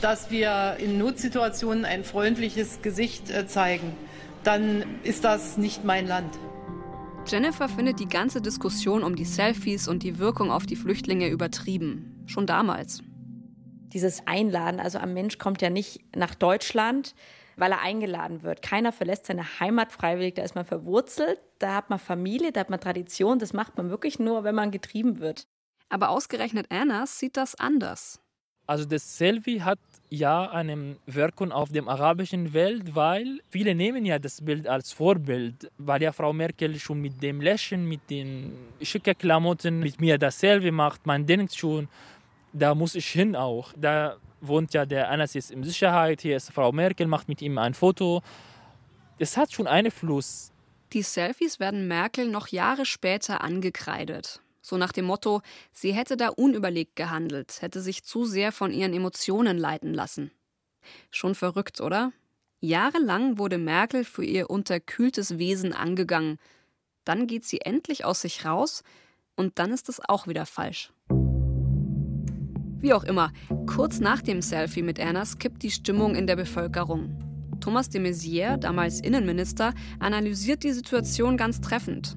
Speaker 12: dass wir in Notsituationen ein freundliches Gesicht äh, zeigen, dann ist das nicht mein Land.
Speaker 4: Jennifer findet die ganze Diskussion um die Selfies und die Wirkung auf die Flüchtlinge übertrieben. Schon damals.
Speaker 9: Dieses Einladen, also ein Mensch kommt ja nicht nach Deutschland, weil er eingeladen wird. Keiner verlässt seine Heimat freiwillig, da ist man verwurzelt, da hat man Familie, da hat man Tradition, das macht man wirklich nur, wenn man getrieben wird.
Speaker 4: Aber ausgerechnet Annas sieht das anders.
Speaker 6: Also das Selfie hat ja eine Wirkung auf der arabischen Welt, weil viele nehmen ja das Bild als Vorbild, weil ja Frau Merkel schon mit dem Lächeln, mit den schicken Klamotten mit mir das Selfie macht. Man denkt schon, da muss ich hin auch. Da wohnt ja der Anas jetzt in Sicherheit, hier ist Frau Merkel, macht mit ihm ein Foto. Es hat schon Einfluss.
Speaker 4: Die Selfies werden Merkel noch Jahre später angekreidet. So nach dem Motto, sie hätte da unüberlegt gehandelt, hätte sich zu sehr von ihren Emotionen leiten lassen. Schon verrückt, oder? Jahrelang wurde Merkel für ihr unterkühltes Wesen angegangen. Dann geht sie endlich aus sich raus und dann ist es auch wieder falsch. Wie auch immer, kurz nach dem Selfie mit Ernas kippt die Stimmung in der Bevölkerung. Thomas de Maizière, damals Innenminister, analysiert die Situation ganz treffend.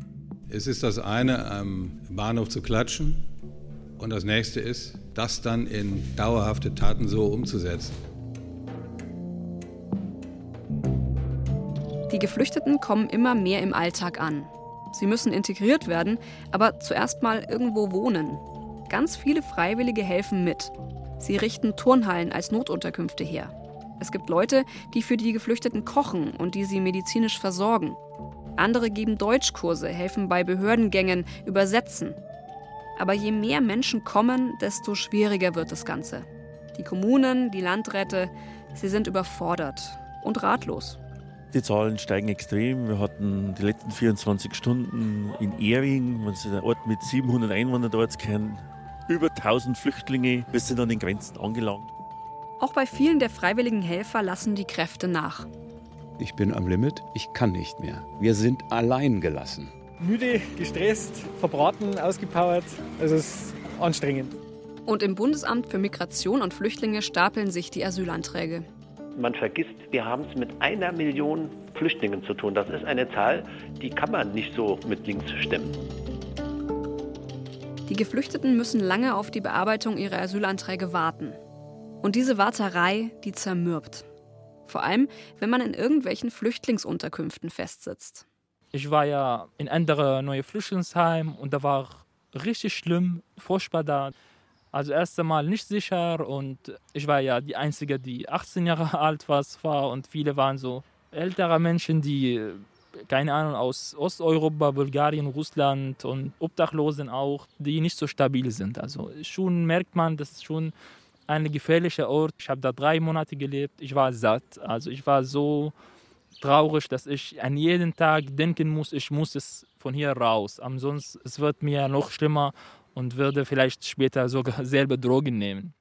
Speaker 19: Es ist das eine, am Bahnhof zu klatschen und das nächste ist, das dann in dauerhafte Taten so umzusetzen.
Speaker 4: Die Geflüchteten kommen immer mehr im Alltag an. Sie müssen integriert werden, aber zuerst mal irgendwo wohnen. Ganz viele Freiwillige helfen mit. Sie richten Turnhallen als Notunterkünfte her. Es gibt Leute, die für die Geflüchteten kochen und die sie medizinisch versorgen. Andere geben Deutschkurse, helfen bei Behördengängen, übersetzen. Aber je mehr Menschen kommen, desto schwieriger wird das Ganze. Die Kommunen, die Landräte, sie sind überfordert und ratlos.
Speaker 20: Die Zahlen steigen extrem. Wir hatten die letzten 24 Stunden in Ehring, man ist ein Ort mit 700 Einwohnern dort kennen, über 1000 Flüchtlinge. Wir sind an den Grenzen angelangt.
Speaker 4: Auch bei vielen der freiwilligen Helfer lassen die Kräfte nach.
Speaker 21: Ich bin am Limit, ich kann nicht mehr. Wir sind allein gelassen.
Speaker 22: Müde, gestresst, verbraten, ausgepowert. Also es ist anstrengend.
Speaker 4: Und im Bundesamt für Migration und Flüchtlinge stapeln sich die Asylanträge.
Speaker 23: Man vergisst, wir haben es mit einer Million Flüchtlingen zu tun. Das ist eine Zahl, die kann man nicht so mit links stemmen.
Speaker 4: Die Geflüchteten müssen lange auf die Bearbeitung ihrer Asylanträge warten. Und diese Warterei, die zermürbt. Vor allem, wenn man in irgendwelchen Flüchtlingsunterkünften festsitzt.
Speaker 6: Ich war ja in andere neue Flüchtlingsheim und da war richtig schlimm, furchtbar da. Also erst einmal nicht sicher und ich war ja die Einzige, die 18 Jahre alt war und viele waren so ältere Menschen, die keine Ahnung, aus Osteuropa, Bulgarien, Russland und Obdachlosen auch, die nicht so stabil sind. Also schon merkt man, das ist schon ein gefährlicher Ort. Ich habe da drei Monate gelebt. Ich war satt. Also ich war so traurig, dass ich an jeden Tag denken muss, ich muss es von hier raus. Ansonsten es wird mir noch schlimmer und würde vielleicht später sogar selber Drogen nehmen.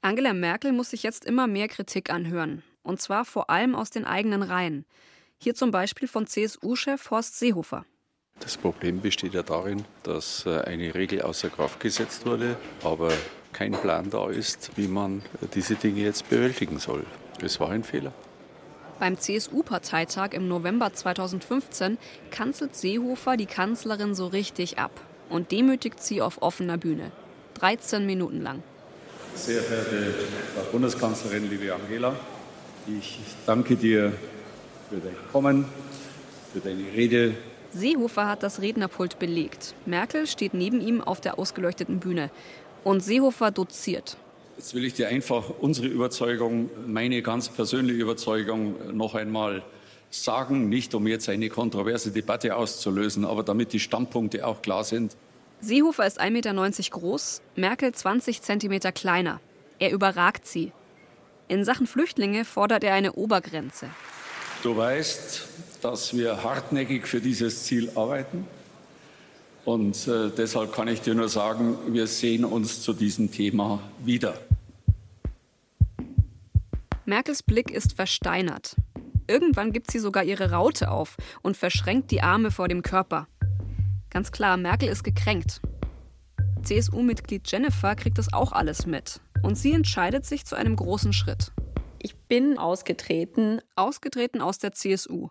Speaker 4: Angela Merkel muss sich jetzt immer mehr Kritik anhören. Und zwar vor allem aus den eigenen Reihen. Hier zum Beispiel von CSU-Chef Horst Seehofer.
Speaker 24: Das Problem besteht ja darin, dass äh, eine Regel außer Kraft gesetzt wurde, aber kein Plan da ist, wie man diese Dinge jetzt bewältigen soll. Es war ein Fehler.
Speaker 4: Beim CSU-Parteitag im November 2015 kanzelt Seehofer die Kanzlerin so richtig ab und demütigt sie auf offener Bühne. 13 Minuten lang.
Speaker 24: Sehr verehrte Frau Bundeskanzlerin, liebe Angela, ich danke dir für dein Kommen, für deine Rede.
Speaker 4: Seehofer hat das Rednerpult belegt. Merkel steht neben ihm auf der ausgeleuchteten Bühne. Und Seehofer doziert.
Speaker 24: Jetzt will ich dir einfach unsere Überzeugung, meine ganz persönliche Überzeugung noch einmal sagen, nicht um jetzt eine kontroverse Debatte auszulösen, aber damit die Standpunkte auch klar sind.
Speaker 4: Seehofer ist 1,90 Meter groß, Merkel 20 Zentimeter kleiner. Er überragt sie. In Sachen Flüchtlinge fordert er eine Obergrenze.
Speaker 24: Du weißt, dass wir hartnäckig für dieses Ziel arbeiten. Und äh, deshalb kann ich dir nur sagen, wir sehen uns zu diesem Thema wieder.
Speaker 4: Merkels Blick ist versteinert. Irgendwann gibt sie sogar ihre Raute auf und verschränkt die Arme vor dem Körper. Ganz klar, Merkel ist gekränkt. CSU-Mitglied Jennifer kriegt das auch alles mit. Und sie entscheidet sich zu einem großen Schritt.
Speaker 9: Ich bin ausgetreten.
Speaker 4: Ausgetreten aus der CSU.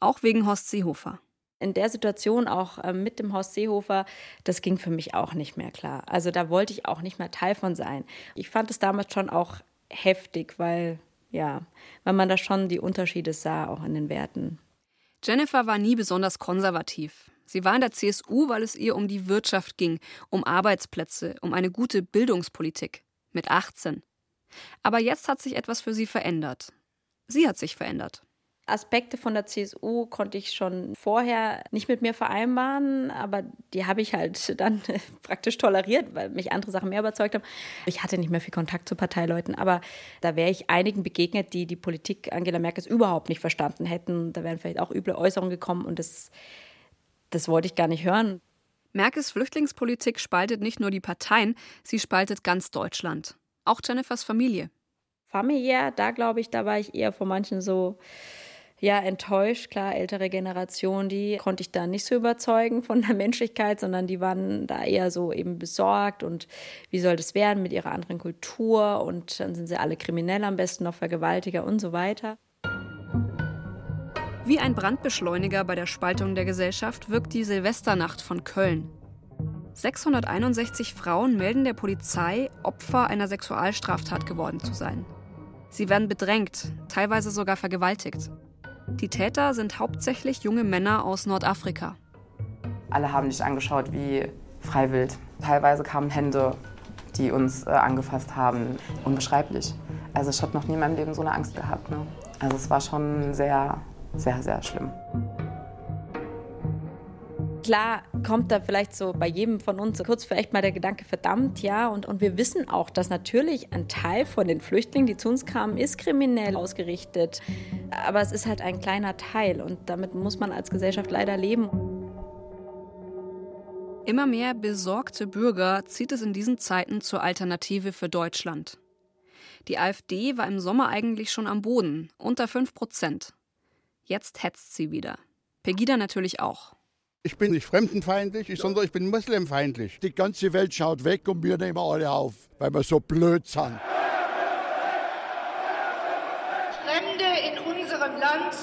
Speaker 4: Auch wegen Horst Seehofer.
Speaker 9: In der Situation auch äh, mit dem Horst Seehofer, das ging für mich auch nicht mehr klar. Also da wollte ich auch nicht mehr Teil von sein. Ich fand es damals schon auch heftig, weil ja, weil man da schon die Unterschiede sah, auch in den Werten.
Speaker 4: Jennifer war nie besonders konservativ. Sie war in der CSU, weil es ihr um die Wirtschaft ging, um Arbeitsplätze, um eine gute Bildungspolitik. Mit 18. Aber jetzt hat sich etwas für sie verändert. Sie hat sich verändert.
Speaker 9: Aspekte von der CSU konnte ich schon vorher nicht mit mir vereinbaren, aber die habe ich halt dann praktisch toleriert, weil mich andere Sachen mehr überzeugt haben. Ich hatte nicht mehr viel Kontakt zu Parteileuten, aber da wäre ich einigen begegnet, die die Politik Angela Merkels überhaupt nicht verstanden hätten. Da wären vielleicht auch üble Äußerungen gekommen und das, das wollte ich gar nicht hören.
Speaker 4: Merkels Flüchtlingspolitik spaltet nicht nur die Parteien, sie spaltet ganz Deutschland. Auch Jennifers Familie.
Speaker 9: Familiär, da glaube ich, da war ich eher von manchen so ja enttäuscht. Klar, ältere Generation, die konnte ich da nicht so überzeugen von der Menschlichkeit, sondern die waren da eher so eben besorgt und wie soll das werden mit ihrer anderen Kultur und dann sind sie alle kriminell am besten noch Vergewaltiger und so weiter.
Speaker 4: Wie ein Brandbeschleuniger bei der Spaltung der Gesellschaft wirkt die Silvesternacht von Köln. 661 Frauen melden der Polizei, Opfer einer Sexualstraftat geworden zu sein. Sie werden bedrängt, teilweise sogar vergewaltigt. Die Täter sind hauptsächlich junge Männer aus Nordafrika.
Speaker 25: Alle haben dich angeschaut wie freiwillig. Teilweise kamen Hände, die uns äh, angefasst haben. Unbeschreiblich. Also ich habe noch nie in meinem Leben so eine Angst gehabt. Ne? Also es war schon sehr, sehr, sehr schlimm.
Speaker 9: Klar kommt da vielleicht so bei jedem von uns kurz vielleicht mal der Gedanke, verdammt, ja. Und, und wir wissen auch, dass natürlich ein Teil von den Flüchtlingen, die zu uns kamen, ist kriminell ausgerichtet. Aber es ist halt ein kleiner Teil und damit muss man als Gesellschaft leider leben.
Speaker 4: Immer mehr besorgte Bürger zieht es in diesen Zeiten zur Alternative für Deutschland. Die AfD war im Sommer eigentlich schon am Boden, unter 5 Prozent. Jetzt hetzt sie wieder. Pegida natürlich auch.
Speaker 26: Ich bin nicht fremdenfeindlich, sondern ich bin muslimfeindlich. Die ganze Welt schaut weg und wir nehmen alle auf, weil wir so blöd sind.
Speaker 27: Fremde in unserem Land,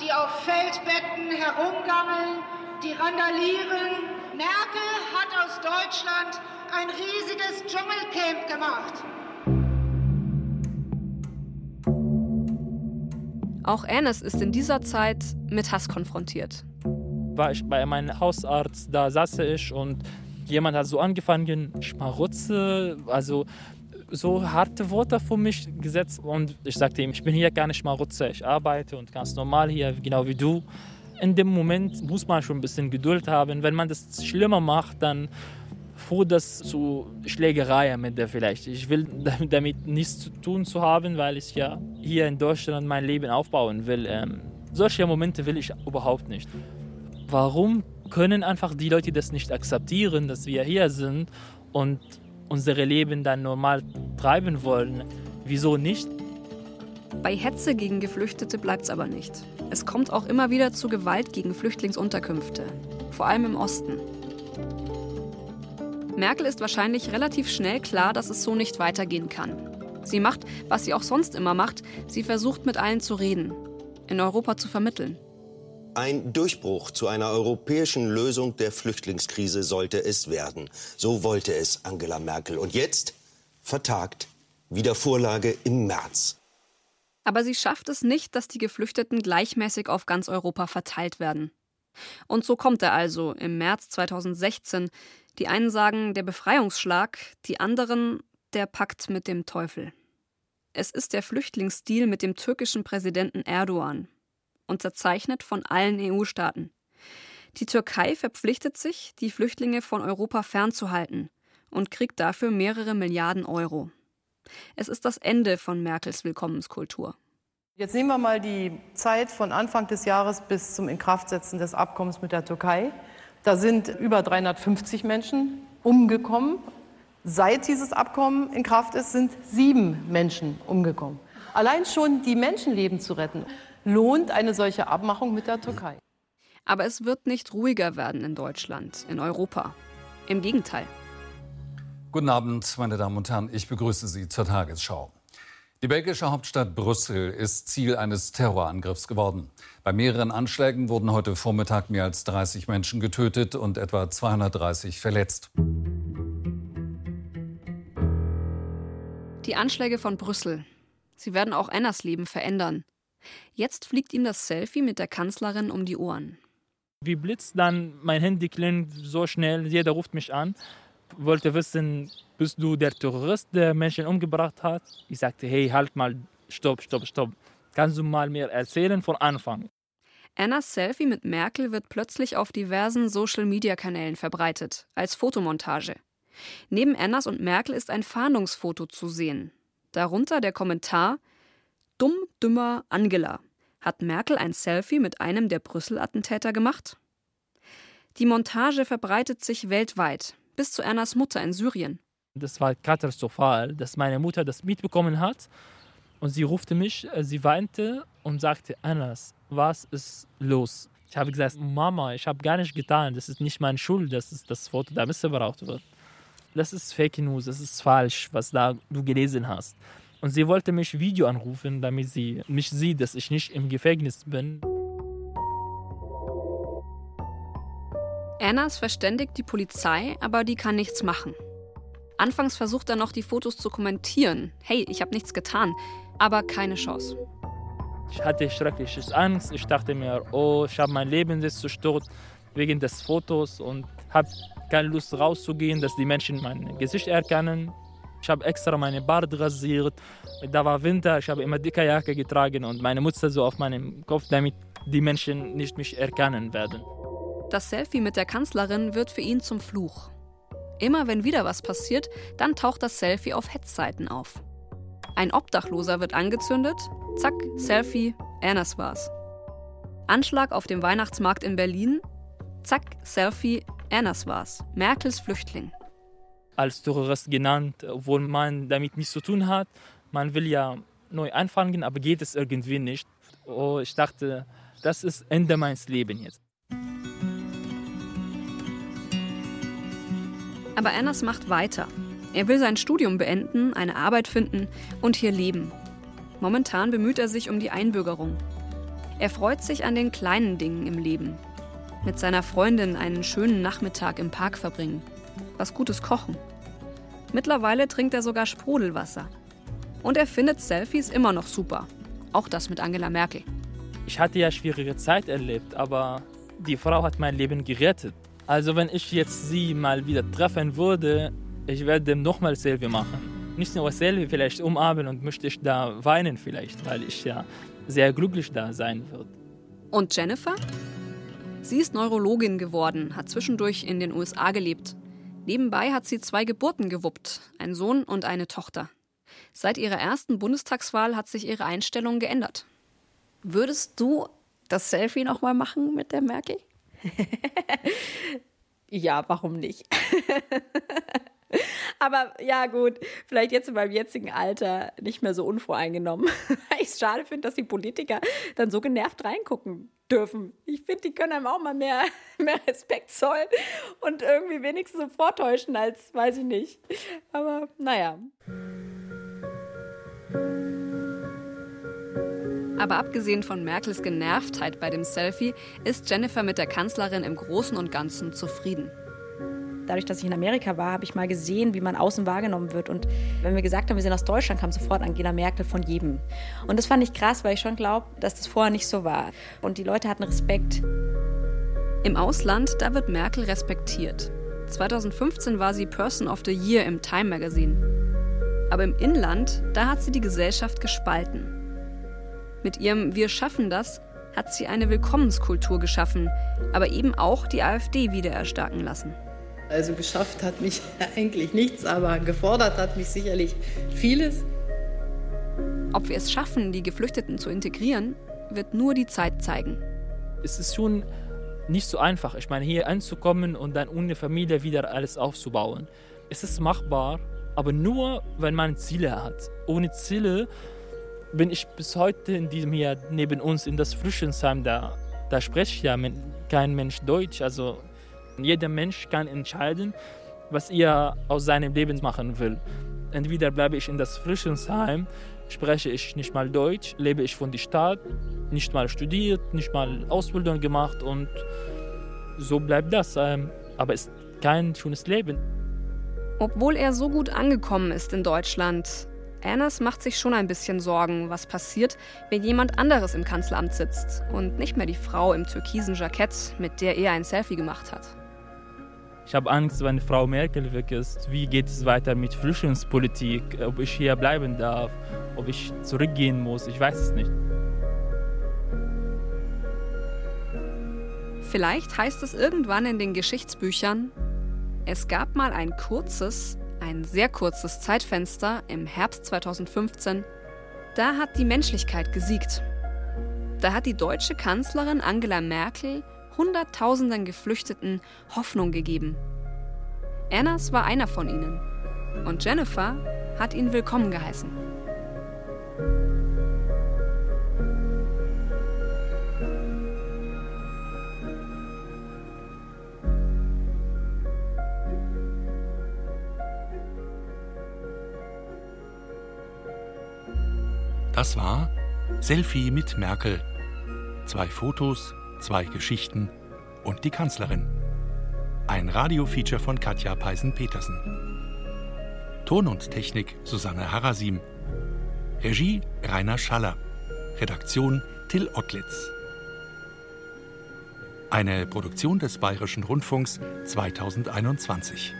Speaker 27: die auf Feldbetten herumgammeln, die randalieren. Merkel hat aus Deutschland ein riesiges Dschungelcamp gemacht.
Speaker 4: Auch Ernest ist in dieser Zeit mit Hass konfrontiert
Speaker 6: war ich bei meinem Hausarzt, da saß ich und jemand hat so angefangen, Schmarotze, also so harte Worte für mich gesetzt und ich sagte ihm, ich bin hier gar nicht Schmarotze, ich arbeite und ganz normal hier, genau wie du. In dem Moment muss man schon ein bisschen Geduld haben. Wenn man das schlimmer macht, dann führt das zu Schlägerei am Ende vielleicht. Ich will damit nichts zu tun zu haben, weil ich ja hier in Deutschland mein Leben aufbauen will. Ähm, solche Momente will ich überhaupt nicht. Warum können einfach die Leute das nicht akzeptieren, dass wir hier sind und unsere Leben dann normal treiben wollen? Wieso nicht?
Speaker 4: Bei Hetze gegen Geflüchtete bleibt es aber nicht. Es kommt auch immer wieder zu Gewalt gegen Flüchtlingsunterkünfte, vor allem im Osten. Merkel ist wahrscheinlich relativ schnell klar, dass es so nicht weitergehen kann. Sie macht, was sie auch sonst immer macht, sie versucht mit allen zu reden, in Europa zu vermitteln.
Speaker 28: Ein Durchbruch zu einer europäischen Lösung der Flüchtlingskrise sollte es werden. So wollte es Angela Merkel. Und jetzt vertagt. Wieder Vorlage im März.
Speaker 4: Aber sie schafft es nicht, dass die Geflüchteten gleichmäßig auf ganz Europa verteilt werden. Und so kommt er also im März 2016. Die einen sagen der Befreiungsschlag, die anderen der Pakt mit dem Teufel. Es ist der Flüchtlingsdeal mit dem türkischen Präsidenten Erdogan unterzeichnet von allen EU-Staaten. Die Türkei verpflichtet sich, die Flüchtlinge von Europa fernzuhalten und kriegt dafür mehrere Milliarden Euro. Es ist das Ende von Merkels Willkommenskultur.
Speaker 29: Jetzt nehmen wir mal die Zeit von Anfang des Jahres bis zum Inkraftsetzen des Abkommens mit der Türkei. Da sind über 350 Menschen umgekommen. Seit dieses Abkommen in Kraft ist, sind sieben Menschen umgekommen. Allein schon die Menschenleben zu retten, lohnt eine solche Abmachung mit der Türkei.
Speaker 4: Aber es wird nicht ruhiger werden in Deutschland, in Europa. Im Gegenteil.
Speaker 30: Guten Abend, meine Damen und Herren. Ich begrüße Sie zur Tagesschau. Die belgische Hauptstadt Brüssel ist Ziel eines Terrorangriffs geworden. Bei mehreren Anschlägen wurden heute Vormittag mehr als 30 Menschen getötet und etwa 230 verletzt.
Speaker 4: Die Anschläge von Brüssel. Sie werden auch Annas Leben verändern. Jetzt fliegt ihm das Selfie mit der Kanzlerin um die Ohren.
Speaker 6: Wie blitzt dann, mein Handy klingt so schnell, jeder ruft mich an. wollte wissen, bist du der Terrorist, der Menschen umgebracht hat? Ich sagte, hey, halt mal, stopp, stopp, stopp. Kannst du mal mehr erzählen von Anfang?
Speaker 4: Annas Selfie mit Merkel wird plötzlich auf diversen Social-Media-Kanälen verbreitet, als Fotomontage. Neben Annas und Merkel ist ein Fahndungsfoto zu sehen. Darunter der Kommentar: Dumm, dümmer Angela. Hat Merkel ein Selfie mit einem der Brüssel-Attentäter gemacht? Die Montage verbreitet sich weltweit, bis zu Annas Mutter in Syrien.
Speaker 6: Das war katastrophal, dass meine Mutter das mitbekommen hat. Und sie rufte mich, äh, sie weinte und sagte, Annas, was ist los? Ich habe gesagt, Mama, ich habe gar nicht getan. Das ist nicht meine Schuld, dass das Foto da missbraucht wird. Das ist Fake News, das ist falsch, was da du gelesen hast. Und sie wollte mich Video anrufen, damit sie mich sieht, dass ich nicht im Gefängnis bin.
Speaker 4: Annas verständigt die Polizei, aber die kann nichts machen. Anfangs versucht er noch, die Fotos zu kommentieren. Hey, ich habe nichts getan. Aber keine Chance.
Speaker 6: Ich hatte schreckliche Angst. Ich dachte mir, oh, ich habe mein Leben jetzt zerstört wegen des Fotos und habe keine Lust rauszugehen, dass die Menschen mein Gesicht erkennen. Ich habe extra meine Bart rasiert. Da war Winter, ich habe immer dicke Jacke getragen und meine Mutter so auf meinem Kopf, damit die Menschen nicht mich erkennen werden.
Speaker 4: Das Selfie mit der Kanzlerin wird für ihn zum Fluch. Immer wenn wieder was passiert, dann taucht das Selfie auf Hetzseiten auf. Ein Obdachloser wird angezündet, zack, Selfie, Annas war's. Anschlag auf dem Weihnachtsmarkt in Berlin, zack, Selfie, Annas war's, Merkels Flüchtling.
Speaker 6: Als Terrorist genannt, obwohl man damit nichts zu tun hat. Man will ja neu anfangen, aber geht es irgendwie nicht. Oh, ich dachte, das ist Ende meines Lebens jetzt.
Speaker 4: Aber Annas macht weiter. Er will sein Studium beenden, eine Arbeit finden und hier leben. Momentan bemüht er sich um die Einbürgerung. Er freut sich an den kleinen Dingen im Leben. Mit seiner Freundin einen schönen Nachmittag im Park verbringen. Was Gutes kochen. Mittlerweile trinkt er sogar Sprudelwasser. Und er findet Selfies immer noch super. Auch das mit Angela Merkel.
Speaker 6: Ich hatte ja schwierige Zeit erlebt, aber die Frau hat mein Leben gerettet. Also wenn ich jetzt sie mal wieder treffen würde, ich werde nochmal Selfie machen. Nicht nur Selfie, vielleicht umarmen und möchte ich da weinen vielleicht, weil ich ja sehr glücklich da sein würde.
Speaker 4: Und Jennifer? Sie ist Neurologin geworden, hat zwischendurch in den USA gelebt. Nebenbei hat sie zwei Geburten gewuppt, einen Sohn und eine Tochter. Seit ihrer ersten Bundestagswahl hat sich ihre Einstellung geändert. Würdest du das Selfie nochmal machen mit der Merkel?
Speaker 9: ja, warum nicht? Aber ja, gut, vielleicht jetzt in meinem jetzigen Alter nicht mehr so unvoreingenommen. Weil ich es schade finde, dass die Politiker dann so genervt reingucken dürfen. Ich finde, die können einem auch mal mehr, mehr Respekt zollen und irgendwie wenigstens so vortäuschen, als weiß ich nicht. Aber naja.
Speaker 4: Aber abgesehen von Merkels Genervtheit bei dem Selfie, ist Jennifer mit der Kanzlerin im Großen und Ganzen zufrieden.
Speaker 9: Dadurch, dass ich in Amerika war, habe ich mal gesehen, wie man außen wahrgenommen wird. Und wenn wir gesagt haben, wir sind aus Deutschland, kam sofort Angela Merkel von jedem. Und das fand ich krass, weil ich schon glaube, dass das vorher nicht so war. Und die Leute hatten Respekt.
Speaker 4: Im Ausland, da wird Merkel respektiert. 2015 war sie Person of the Year im Time Magazine. Aber im Inland, da hat sie die Gesellschaft gespalten. Mit ihrem Wir schaffen das hat sie eine Willkommenskultur geschaffen, aber eben auch die AfD wieder erstarken lassen.
Speaker 12: Also geschafft hat mich eigentlich nichts, aber gefordert hat mich sicherlich vieles.
Speaker 4: Ob wir es schaffen, die Geflüchteten zu integrieren, wird nur die Zeit zeigen.
Speaker 6: Es ist schon nicht so einfach. Ich meine, hier anzukommen und dann ohne Familie wieder alles aufzubauen. Es ist machbar, aber nur, wenn man Ziele hat. Ohne Ziele bin ich bis heute in diesem hier neben uns in das Flüchtlingsheim, da, da spricht ja kein Mensch Deutsch. Also jeder Mensch kann entscheiden, was er aus seinem Leben machen will. Entweder bleibe ich in das Flüchtlingsheim, spreche ich nicht mal Deutsch, lebe ich von der Stadt, nicht mal studiert, nicht mal Ausbildung gemacht und so bleibt das. Ähm, aber es ist kein schönes Leben.
Speaker 4: Obwohl er so gut angekommen ist in Deutschland, Annas macht sich schon ein bisschen Sorgen, was passiert, wenn jemand anderes im Kanzleramt sitzt und nicht mehr die Frau im türkisen Jackett, mit der er ein Selfie gemacht hat.
Speaker 6: Ich habe Angst, wenn Frau Merkel weg ist. Wie geht es weiter mit Flüchtlingspolitik? Ob ich hier bleiben darf? Ob ich zurückgehen muss? Ich weiß es nicht.
Speaker 4: Vielleicht heißt es irgendwann in den Geschichtsbüchern, es gab mal ein kurzes, ein sehr kurzes Zeitfenster im Herbst 2015, da hat die Menschlichkeit gesiegt. Da hat die deutsche Kanzlerin Angela Merkel Hunderttausenden Geflüchteten Hoffnung gegeben. Annas war einer von ihnen. Und Jennifer hat ihn willkommen geheißen.
Speaker 7: Das war Selfie mit Merkel. Zwei Fotos, zwei Geschichten und die Kanzlerin. Ein Radiofeature von Katja Peisen-Petersen. Ton und Technik Susanne Harasim. Regie Rainer Schaller. Redaktion Till Ottlitz. Eine Produktion des Bayerischen Rundfunks 2021.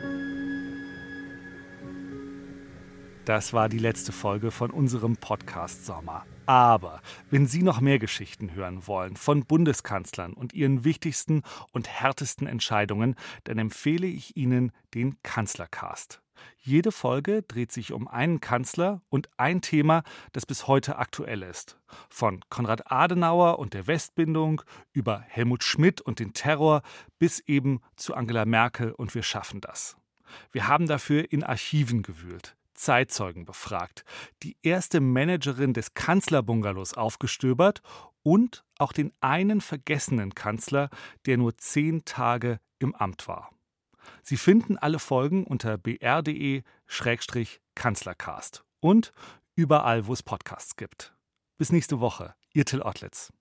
Speaker 2: Das war die letzte Folge von unserem Podcast Sommer. Aber wenn Sie noch mehr Geschichten hören wollen von Bundeskanzlern und ihren wichtigsten und härtesten Entscheidungen, dann empfehle ich Ihnen den Kanzlercast. Jede Folge dreht sich um einen Kanzler und ein Thema, das bis heute aktuell ist. Von Konrad Adenauer und der Westbindung über Helmut Schmidt und den Terror bis eben zu Angela Merkel und wir schaffen das. Wir haben dafür in Archiven gewühlt. Zeitzeugen befragt, die erste Managerin des Kanzlerbungalows aufgestöbert und auch den einen vergessenen Kanzler, der nur zehn Tage im Amt war. Sie finden alle Folgen unter br.de-kanzlercast und überall, wo es Podcasts gibt. Bis nächste Woche, Ihr Till Ottlitz.